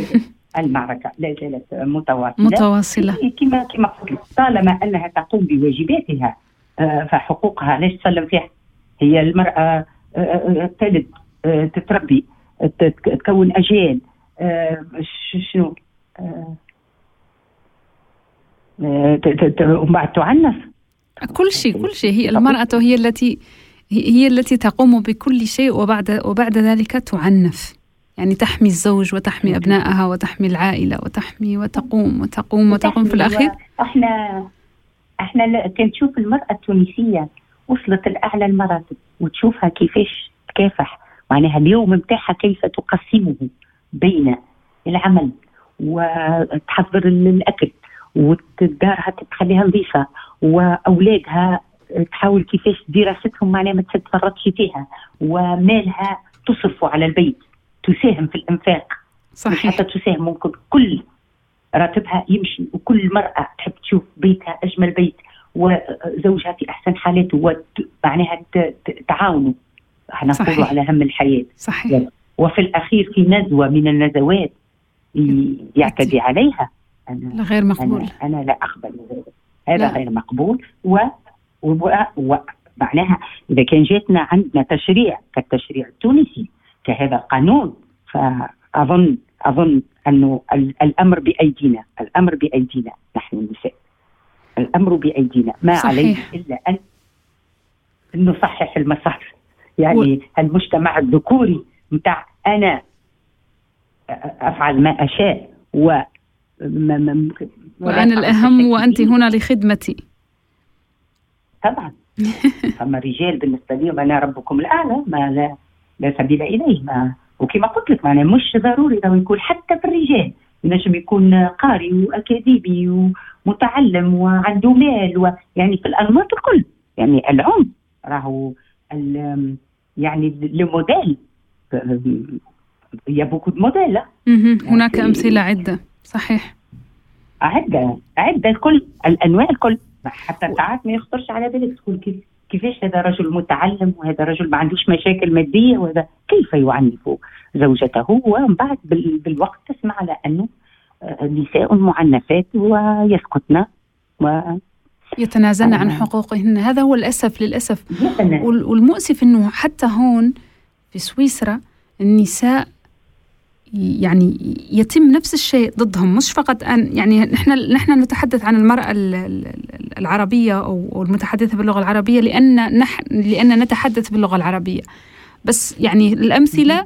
المعركة. لا زالت- متواصلة. متواصلة. كما كما قلت طالما أنها تقوم بواجباتها آه، فحقوقها ليش تسلم فيها. هي المرأة آه، آه، تلد تتربي تت- تكون أجيال ش- شنو؟ ومن بعد تعنف. كل شيء كل شيء. هي المرأة هي التي هي التي تقوم بكل شيء وبعد وبعد ذلك تعنف. يعني تحمي الزوج وتحمي أبنائها وتحمي العائلة وتحمي وتقوم وتقوم وتقوم في الأخير. إحنا إحنا تشوف المرأة التونسية وصلت لأعلى المراتب وتشوفها كيفاش تكافح معناها اليوم نتاعها كيف تقسمه بين العمل وتحضر الأكل ودارها تخليها نظيفة وأولادها تحاول كيفاش دراستهم معناها ما تتفرطش فيها ومالها تصرف على البيت. تساهم في الإنفاق. صحيح. حتى تساهم ممكن كل راتبها يمشي وكل مرأة تحب تشوف بيتها أجمل بيت وزوجها في أحسن حالاته ومعناها تعاونوا. إحنا صحيح. نقولوا على هم الحياة. صحيح. وفي الأخير في نزوة من النزوات يعتدي عليها. أنا غير مقبول. أنا, أنا لا أقبل هذا. لا. غير مقبول. و و- ومعناها إذا كان جاتنا عندنا تشريع كالتشريع التونسي كهذا القانون فأظن أظن أنه ال- الأمر بأيدينا الأمر بأيدينا نحن النساء. الأمر بأيدينا. ما صحيح. عليه إلا أن نصحح المسار. يعني المجتمع الذكوري متاع أنا أفعل ما أشاء و ما- ما- وأنا الأهم وأنت هنا لخدمتي. طبعا. أما الرجال بالنسبة لهم أنا ربكم الأعلى ما لا, لا سبيل إليه. ما وكما قلت لك معناها مش ضروري إنه يكون حتى في الرجال ينجم يكون قاري وأكاديمي ومتعلم وعنده مال ويعني في الأنماط الكل. يعني العنف راهو ال- يعني le modèle. y a beaucoup de modèles. مهم. هناك يعني- أمثلة عدة. صحيح. عدة. عدة الكل. الأنواع الكل. حتى ساعات ما يخطرش على بالك تقول كيف كيفاش هذا رجل متعلم وهذا رجل ما عندوش مشاكل مادية وهذا كيف يعنف زوجته ومن بعد بال- بالوقت تسمع على أنه آه، نساء معنفات ويسكتن و يتنازلن عن آه. حقوقهن. هذا هو الأسف للأسف. يتنا- وال- والمؤسف إنه حتى هون في سويسرا النساء يعني يتم نفس الشيء ضدهم مش فقط أن يعني نحن نحن نتحدث عن المرأة ال- ال- العربية أو أو المتحدثة باللغة العربية لأن نحن لأن نتحدث باللغة العربية. بس يعني الأمثلة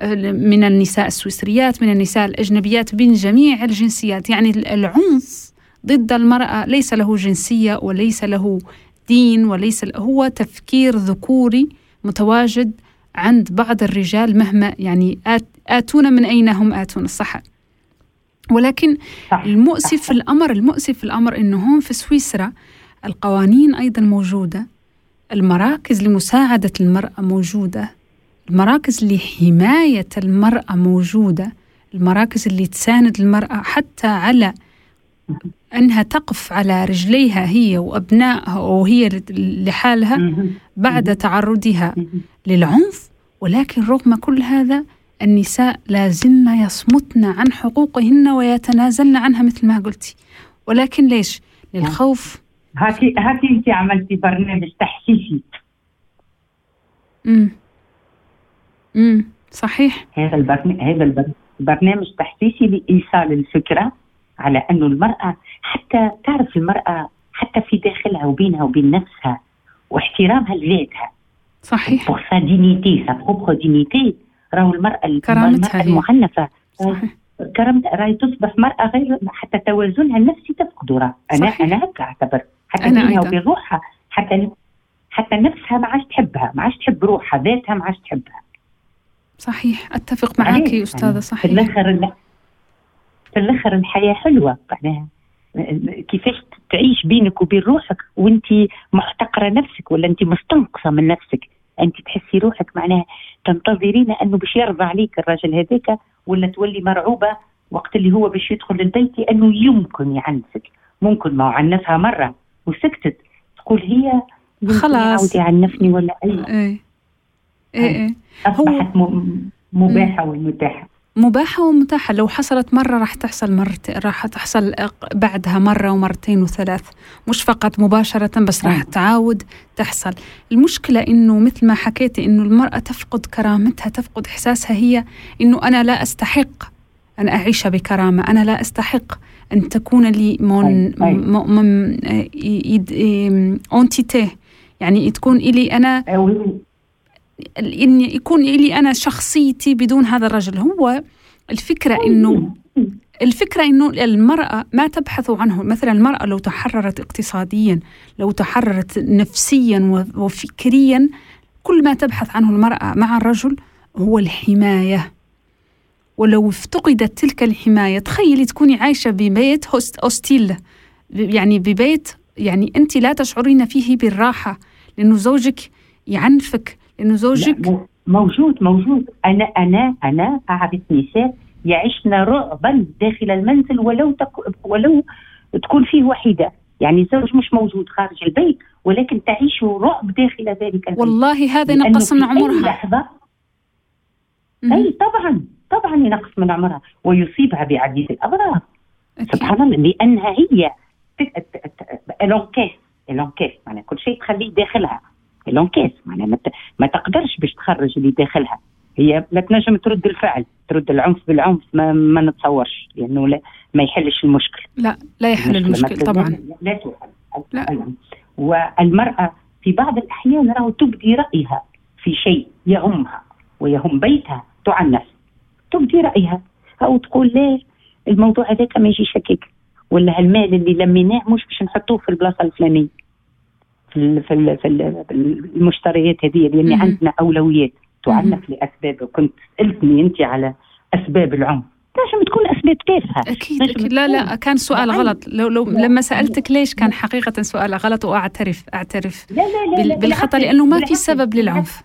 آه، من النساء السويسريات من النساء الأجنبيات من جميع الجنسيات. يعني ال- العنف ضد المرأة ليس له جنسية وليس له دين وليس هو تفكير ذكوري متواجد عند بعض الرجال مهما يعني آتون من أين هم آتون صح. ولكن صح. المؤسف في الأمر المؤسف في الأمر أنه هون في سويسرا القوانين أيضا موجودة المراكز لمساعدة المرأة موجودة المراكز لحماية المرأة موجودة المراكز اللي تساند المرأة حتى على أنها تقف على رجليها هي وأبنائها وهي لحالها بعد تعرضها للعنف. ولكن رغم كل هذا النساء لازلن يصمتن عن حقوقهن ويتنازلن عنها مثل ما قلتي. ولكن ليش؟ للخوف. هاتي هاتي انت عملتي برنامج تحسيسي. امم امم صحيح. هذا البرنامج هذا البرنامج تحسيسي لإيصال الفكرة على انه المرأة حتى تعرف المرأة حتى في داخلها وبينها وبين نفسها واحترامها لذاتها. صحيح. pour sa dignité sa propre dignité راهو المرأة كرامتها المعنفة. صحيح. كرامتها راهي تصبح مرأة غير حتى توازنها النفسي تفقده راه أنا صحيح. أنا هكا أعتبر. حتى أنا بينها وبين روحها حتى حتى نفسها ما عادش تحبها. ما عادش تحب روحها. ذاتها ما عادش تحبها. صحيح. أتفق معك يا أستاذة. صحيح. في الآخر في الآخر الحياة حلوة. معناها كيفاش تعيش بينك وبين روحك وانت محتقرة نفسك ولا انت مستنقصة من نفسك؟ أنت تحسي روحك معناها تنتظرين أنه باش يرضى عليك الراجل هذاك ولا تولي مرعوبة وقت اللي هو باش يدخل للبيت انه يمكن يعنفك. ممكن ما عنفها مرة وسكتت. تقول هي خلاص. يعنفني ولا أي. إيه. إيه, إيه. أصبحت. مباحة ومتاحه مباحة ومتاحة. لو حصلت مرة راح تحصل مرتين راح تحصل بعدها مرة ومرتين وثلاث. مش فقط مباشرة بس راح تعاود تحصل. المشكلة إنه مثل ما حكيتي إنه المرأة تفقد كرامتها تفقد إحساسها هي إنه أنا لا أستحق أن أعيش بكرامة. أنا لا أستحق أن تكون لي مون من أونتيتي يعني تكون إلي أنا إن يكون لي أنا شخصيتي بدون هذا الرجل. هو الفكرة إنه الفكرة إنه المرأة ما تبحث عنه. مثلا المرأة لو تحررت اقتصاديا لو تحررت نفسيا وفكريا كل ما تبحث عنه المرأة مع الرجل هو الحماية. ولو افتقدت تلك الحماية تخيلي تكوني عايشة ببيت hos- hostile يعني ببيت يعني أنت لا تشعرين فيه بالراحة لأنه زوجك يعنفك. لأنه زوجك موجود موجود. أنا أنا أنا أعرف نساء يعيشن رعبا داخل المنزل ولو تك ولو تكون فيه وحيدة. يعني الزوج مش موجود خارج البيت ولكن تعيش رعب داخل ذلك البيت. والله هذا ينقص من عمرها. لحظة أي طبعا طبعا ينقص من عمرها ويصيبها بعديد الأمراض سبحان الله لأنها هي الانكاس الانكاس معناها كل شيء تخليه داخلها. الانكاس معناها ما تقدرش باش تخرج اللي داخلها. هي لا تنجم ترد الفعل ترد العنف بالعنف ما, ما نتصورش لأنه لا ما يحلش المشكل. لا لا يحل المشكل طبعا. لا تحل لا. والمرأة في بعض الأحيان راهو تبدي رأيها في شيء يهمها ويهم بيتها تعنف. تبدي رأيها أو تقول لا الموضوع هذاك ما يجيش هكاك. ولا هالمال اللي لميناه مش باش نحطوه في البلاصة الفلانية. في في في المشتريات هذه لأن عندنا أولويات تعنف لأسباب. وكنت سالتني أنت على أسباب العنف تنجم تكون أسباب تافهة. أكيد, أكيد. لا لا كان سؤال غلط. لو لو لما سألتك ليش كان حقيقة سؤال غلط واعترف أعترف لا لا لا بالخطأ لأنه ما في سبب للعنف.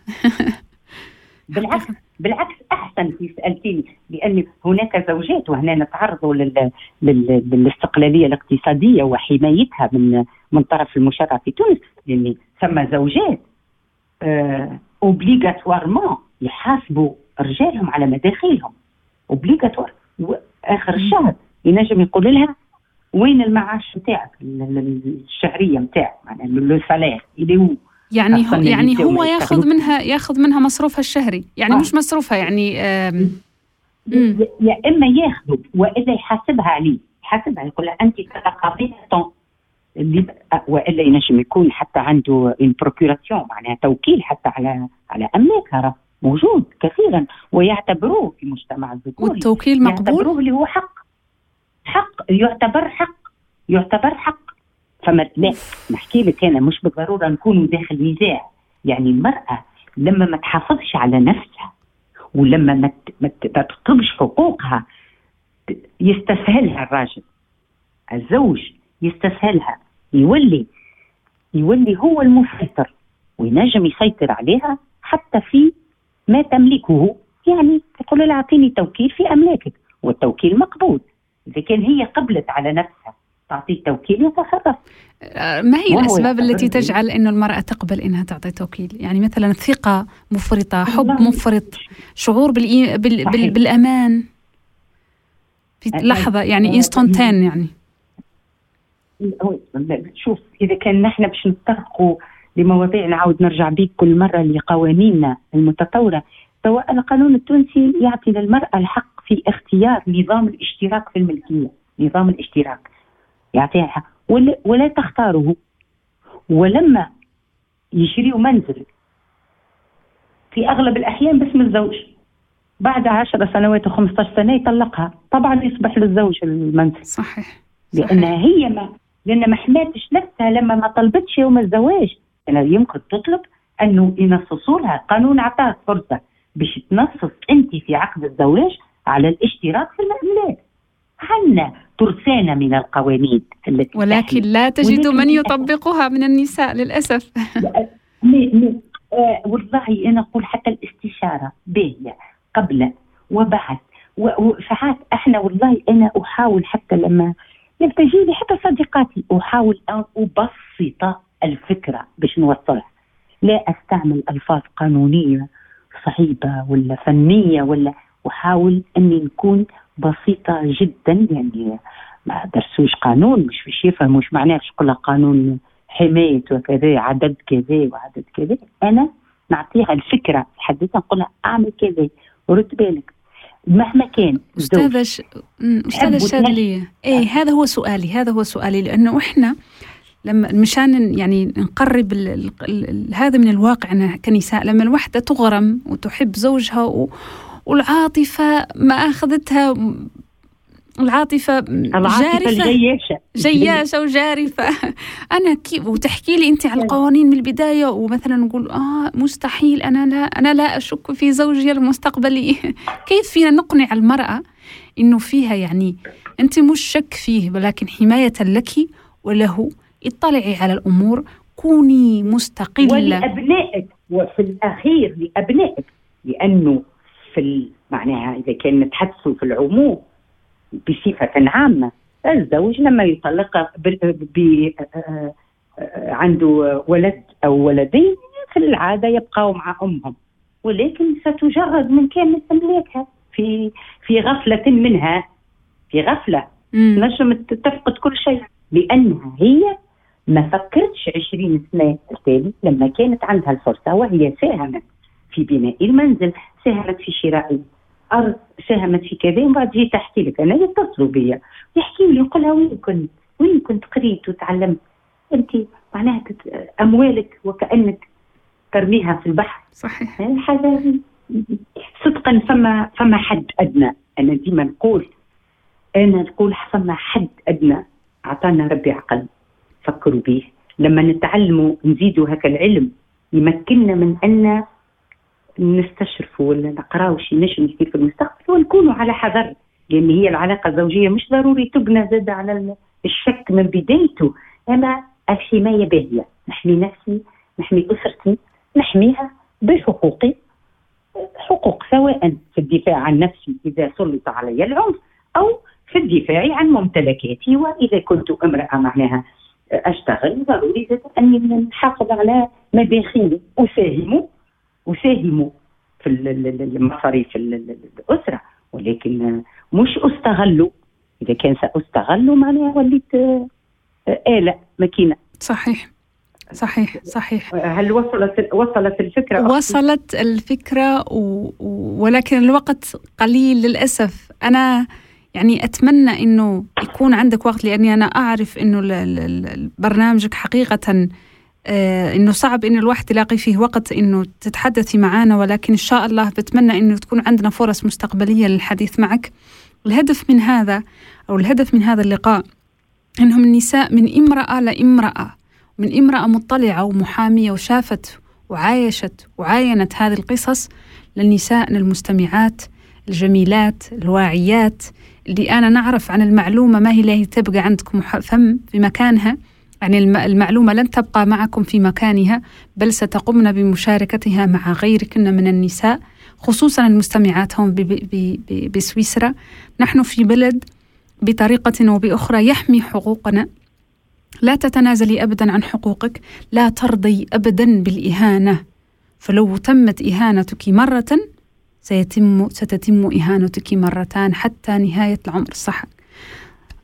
بالعكس. بالعكس أحسن في سألتيني لأن هناك زوجات وهنا نتعرضوا لل... لل... للاستقلالية الاقتصادية وحمايتها من من طرف المشرع في تونس لأن ثم زوجات obligatoirement آه يحاسبوا رجالهم على مداخيلهم obligatoire اخر الشهر ينجم يقول لها وين المعاش نتاعك الشهرية نتاعك معناها le salaire اللي هو؟ يعني هو يعني هو ياخذ منها ياخذ منها مصروفها الشهري. يعني آه. مش مصروفها يعني يا إما ياخذ والا يحاسبها عليه. يحاسبها يقول لها أنت تقاضين اللي وإلا ينجم يكون حتى عنده البروكوراسيون معناها توكيل حتى على على املاكها موجود كثيرا ويعتبروه في مجتمع الذكوري والتوكيل مقبول؟ يعتبروه اللي هو حق. حق يعتبر حق. يعتبر حق. فما لا نحكي لك أنا مش بالضرورة نكون داخل نزاع. يعني المرأة لما ما تحافظش على نفسها ولما ما تطلبش حقوقها يستسهلها الراجل. الزوج يستسهلها. يولي يولي هو المسيطر وينجم يسيطر عليها حتى في ما تملكه. يعني تقول لها أعطيني توكيل في أملاكك والتوكيل مقبول. إذا كان هي قبلت على نفسها. تعطيه توكيل يتصرف آه، ما هي الأسباب التي تجعل أن المرأة تقبل أنها تعطي توكيل؟ يعني مثلا ثقة مفرطة حب. مفرط شعور بالإي... بال... بال... بالأمان. في أنا- لحظة يعني آه، انستانتان يعني. شوف إذا كان نحن باش نتطرقوا لمواضيع نعاود نرجع بيك كل مرة لقوانيننا المتطورة سواء القانون التونسي يعطي للمرأة الحق في اختيار نظام الاشتراك في الملكية نظام الاشتراك. يعطيها الحق ولا, ولا تختاره. ولما يشريوا منزل في أغلب الأحيان باسم الزوج بعد عشر سنوات و15 سنة يطلقها. طبعا يصبح للزوج المنزل. صحيح. لأنها هي ما لأن ما حماتش نفسها لما ما طلبتش يوم الزواج. أنا يمكن تطلب أنه ينصصوا لها القانون اعطاك فرصة باش تنصص أنت في عقد الزواج على الاشتراك في الاملاك عندنا ترسانه من القوانين التي ولكن. لا تجد من يطبقها من النساء للأسف. مي آه والله أنا أقول حتى الاستشارة باهية قبل وبعد. وساعات إحنا والله أنا أحاول حتى لما يلتجي لي حتى صديقاتي أحاول أن أبسط الفكرة باش نوصلها. لا أستعمل ألفاظ قانونية صعيبة ولا فنية ولا أحاول أني نكون بسيطة جدا يعني ما درسوش قانون مش باش يفهموا مش معناه لها قانون حماية وكذا عدد كذا وعدد كذا. أنا نعطيها الفكرة حديثا نقول لها أعمل كذا ورد بالك. مهما كان أستاذة ش... أستاذة تحب الشاذلية إيه هذا هو سؤالي هذا هو سؤالي لأنه إحنا لما مشان يعني نقرب ال... ال... ال... هذا من الواقع كنساء لما الوحدة تغرم وتحب زوجها و... والعاطفة ما أخذتها العاطفة العاطفة جارفة. الجياشة. جياشة وجارفة. أنا كيف وتحكي لي أنت على القوانين من البداية ومثلا نقول آه مستحيل أنا لا أنا لا أشك في زوجي المستقبلي. كيف فينا نقنع المرأة إنه فيها يعني أنت مش شك فيه ولكن حماية لك وله؟ اطلعي على الأمور كوني مستقلة. ولأبنائك وفي الأخير لأبنائك لأنه في معناها إذا كان نتحدثوا في العموم بصفة عامة الزوج لما يطلق ب- آه، عنده ولد أو ولدين في العادة يبقوا مع أمهم. ولكن ستجرد من كامل أملاكها في في غفلة منها. في غفلة. مم. نجم تفقد كل شيء. لأنها هي ما فكرتش 20 سنة التالي لما كانت عندها الفرصة وهي ساهمت في بناء المنزل ساهمت في شراء الأرض ساهمت في كذا ومن بعد جيت تحكي لك أنا يتصلوا بيا. يحكي لي يقول لها وين كنت؟ وين كنت قريت وتعلمت؟ أنت معناها أموالك وكأنك ترميها في البحر. صحيح. هذا صدقا فما فما حد أدنى. أنا ديما نقول أنا نقول فما حد أدنى. أعطانا ربي عقل. فكروا به لما نتعلموا نزيدوا هكا العلم يمكننا من أن نستشرفوا ولا نقراو شي نجم في المستقبل ونكونوا على حذر. لأن هي العلاقة الزوجية مش ضروري تبنى زاد على الشك من بدايته. أنا الحماية باهية. نحمي نفسي نحمي أسرتي نحميها بحقوقي. حقوق سواء في الدفاع عن نفسي إذا سلط علي العنف أو في الدفاع عن ممتلكاتي. وإذا كنت امرأة معناها أشتغل ضروري أني نحافظ على مداخيلي أساهم اساهم في ال- ال- ال- المصاريف ال- ال- الأسرة. ولكن مش استغل إذا كان ساستغل معناها وليت آه، آلة ماكينة. صحيح. صحيح صحيح. هل وصلت وصلت الفكرة؟ وصلت الفكرة و... ولكن الوقت قليل للأسف. أنا يعني أتمنى أنه يكون عندك وقت أنه ال- ال- ال- برنامجك حقيقة آه أنه صعب أن الواحد يلاقي فيه وقت أنه تتحدثي معنا ولكن إن شاء الله بتمنى أنه تكون عندنا فرص مستقبلية للحديث معك. الهدف من هذا أو الهدف من هذا اللقاء إنهم النساء من امرأة لامرأة من امرأة مطلعة ومحامية وشافت وعايشت وعاينت هذه القصص للنساء المستمعات الجميلات الواعيات اللي أنا نعرف عن المعلومة ما هي اللي تبقى عندكم فم في مكانها. يعني المعلومة لن تبقى معكم في مكانها بل ستقمن بمشاركتها مع غيركن من النساء خصوصا المستمعات هون بسويسرا. نحن في بلد بطريقة وبأخرى يحمي حقوقنا. لا تتنازلي أبدا عن حقوقك لا ترضي أبدا بالإهانة. فلو تمت إهانتك مرة سيتم ستتم إهانتك مرتان حتى نهاية العمر. صح.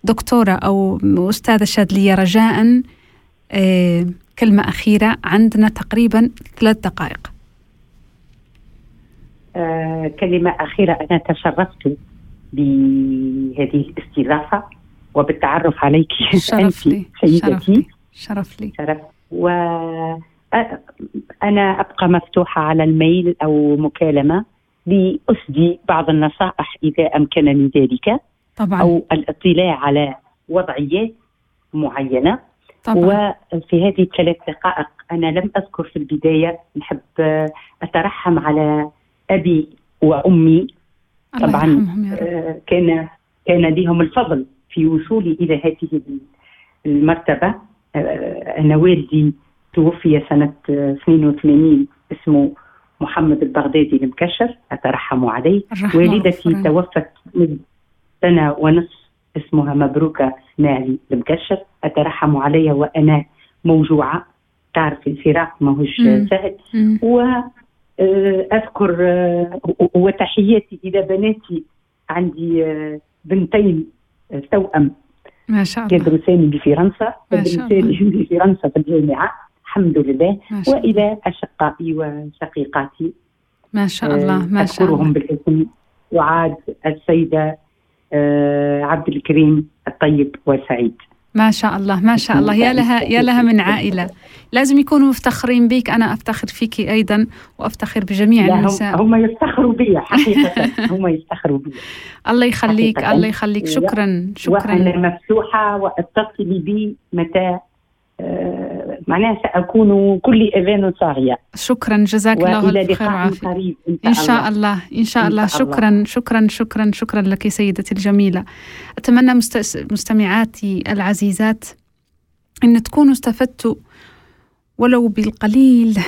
دكتورة أو أستاذة شادلية رجاء آه كلمة أخيرة. عندنا تقريبا ثلاث دقائق. آه كلمة أخيرة. أنا تشرفت بهذه الاستضافة وبالتعرف عليك. شرف لي. شرف لي. شرف لي. شرف و أنا أبقى مفتوحة على الميل أو مكالمة لأسدي بعض النصائح إذا أمكنني ذلك. طبعا. أو الاطلاع على وضعيات معينة. طبعا. وفي هذه الثلاث دقائق أنا لم أذكر في البداية نحب أترحم على أبي وأمي. طبعا آه كان كان لهم الفضل في وصولي إلى هذه المرتبة. آه أنا والدي توفي سنة 82 اسمه محمد البغدادي المكشر أترحم عليه. والدتي توفت من سنة ونصف اسمها مبروكة اسماعيلي المكشر أترحم عليها وأنا موجوعة. تعرف الفراق ماهوش سهل. و أذكر وتحياتي إلى بناتي. عندي بنتين توأم. ما شاء الله. يدرسان بفرنسا يدرسان بفرنسا في الجامعة. الحمد لله. وإلى أشقائي وشقيقاتي. ما شاء الله. ما شاء الله. أذكرهم بالاسم. وعاد السيدة عبد الكريم الطيب وسعيد. ما شاء الله ما شاء الله. يا لها يا لها من عائلة. لازم يكونوا مفتخرين بك. أنا أفتخر فيك أيضا وأفتخر بجميع النساء. هم يفتخروا بي حقيقة. هم يفتخروا بي الله يخليك الله يخليك. شكرا شكرا. وأنا مفتوحة وأتصلي بي متى آه معناها سأكون كل أذان صاغية شكرا جزاك الله الخير والعافية قريب إن شاء الله. إن شاء الله. شكرا شكرا شكرا شكرا لك سيدتي الجميلة. أتمنى مستمعاتي العزيزات أن تكونوا استفدتوا ولو بالقليل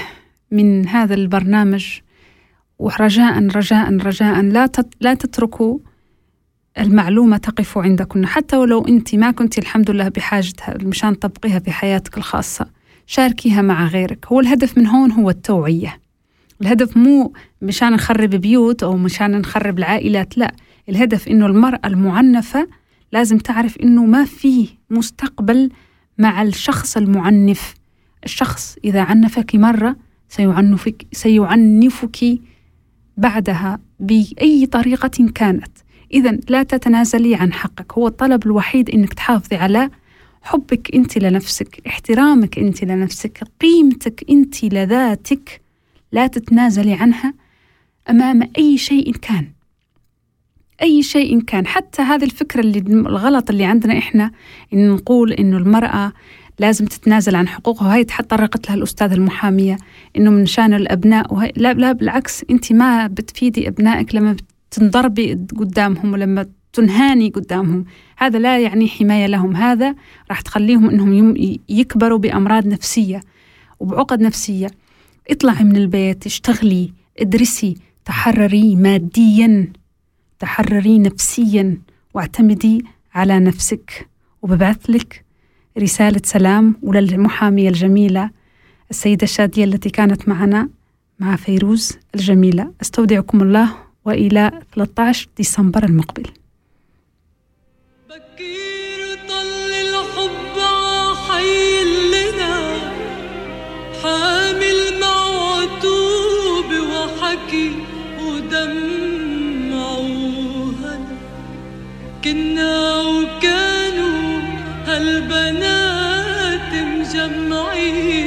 من هذا البرنامج. ورجاء رجاء رجاء لا لا تتركوا المعلومة تقف عندكن. حتى ولو أنت ما كنت الحمد لله بحاجتها مشان تطبقيها في حياتك الخاصة شاركيها مع غيرك. هو الهدف من هون هو التوعية. الهدف مو مشان نخرب بيوت أو مشان نخرب العائلات لا. الهدف إنه المرأة المعنفة لازم تعرف إنه ما فيه مستقبل مع الشخص المعنف. الشخص إذا عنفك مرة سيعنفك سيعنفك بعدها بأي طريقة كانت. إذا لا تتنازلي عن حقك. هو الطلب الوحيد إنك تحافظي على حبك أنت لنفسك احترامك أنت لنفسك قيمتك أنت لذاتك. لا تتنازلي عنها أمام أي شيء كان. أي شيء كان. حتى هذه الفكرة اللي الغلط اللي عندنا إحنا إن نقول إنه المرأة لازم تتنازل عن حقوقها. وهي طرقت لها الأستاذة المحامية إنه من شأن الأبناء. وهي لا لا بالعكس أنت ما بتفيدي أبنائك لما تنضربي قدامهم ولما تنهاني قدامهم. هذا لا يعني حماية لهم. هذا راح تخليهم أنهم يكبروا بأمراض نفسية وبعقد نفسية. اطلعي من البيت اشتغلي ادرسي تحرري ماديا تحرري نفسيا واعتمدي على نفسك. وببعث لك رسالة سلام وللمحامية الجميلة السيدة الشادية التي كانت معنا مع فيروز الجميلة. أستودعكم الله. وإلى 13 ديسمبر المقبل. بكير طل الحب عحيل لنا حامل معتوب وحكي ودمعوها. كنا وكانوا هالبنات مجمعين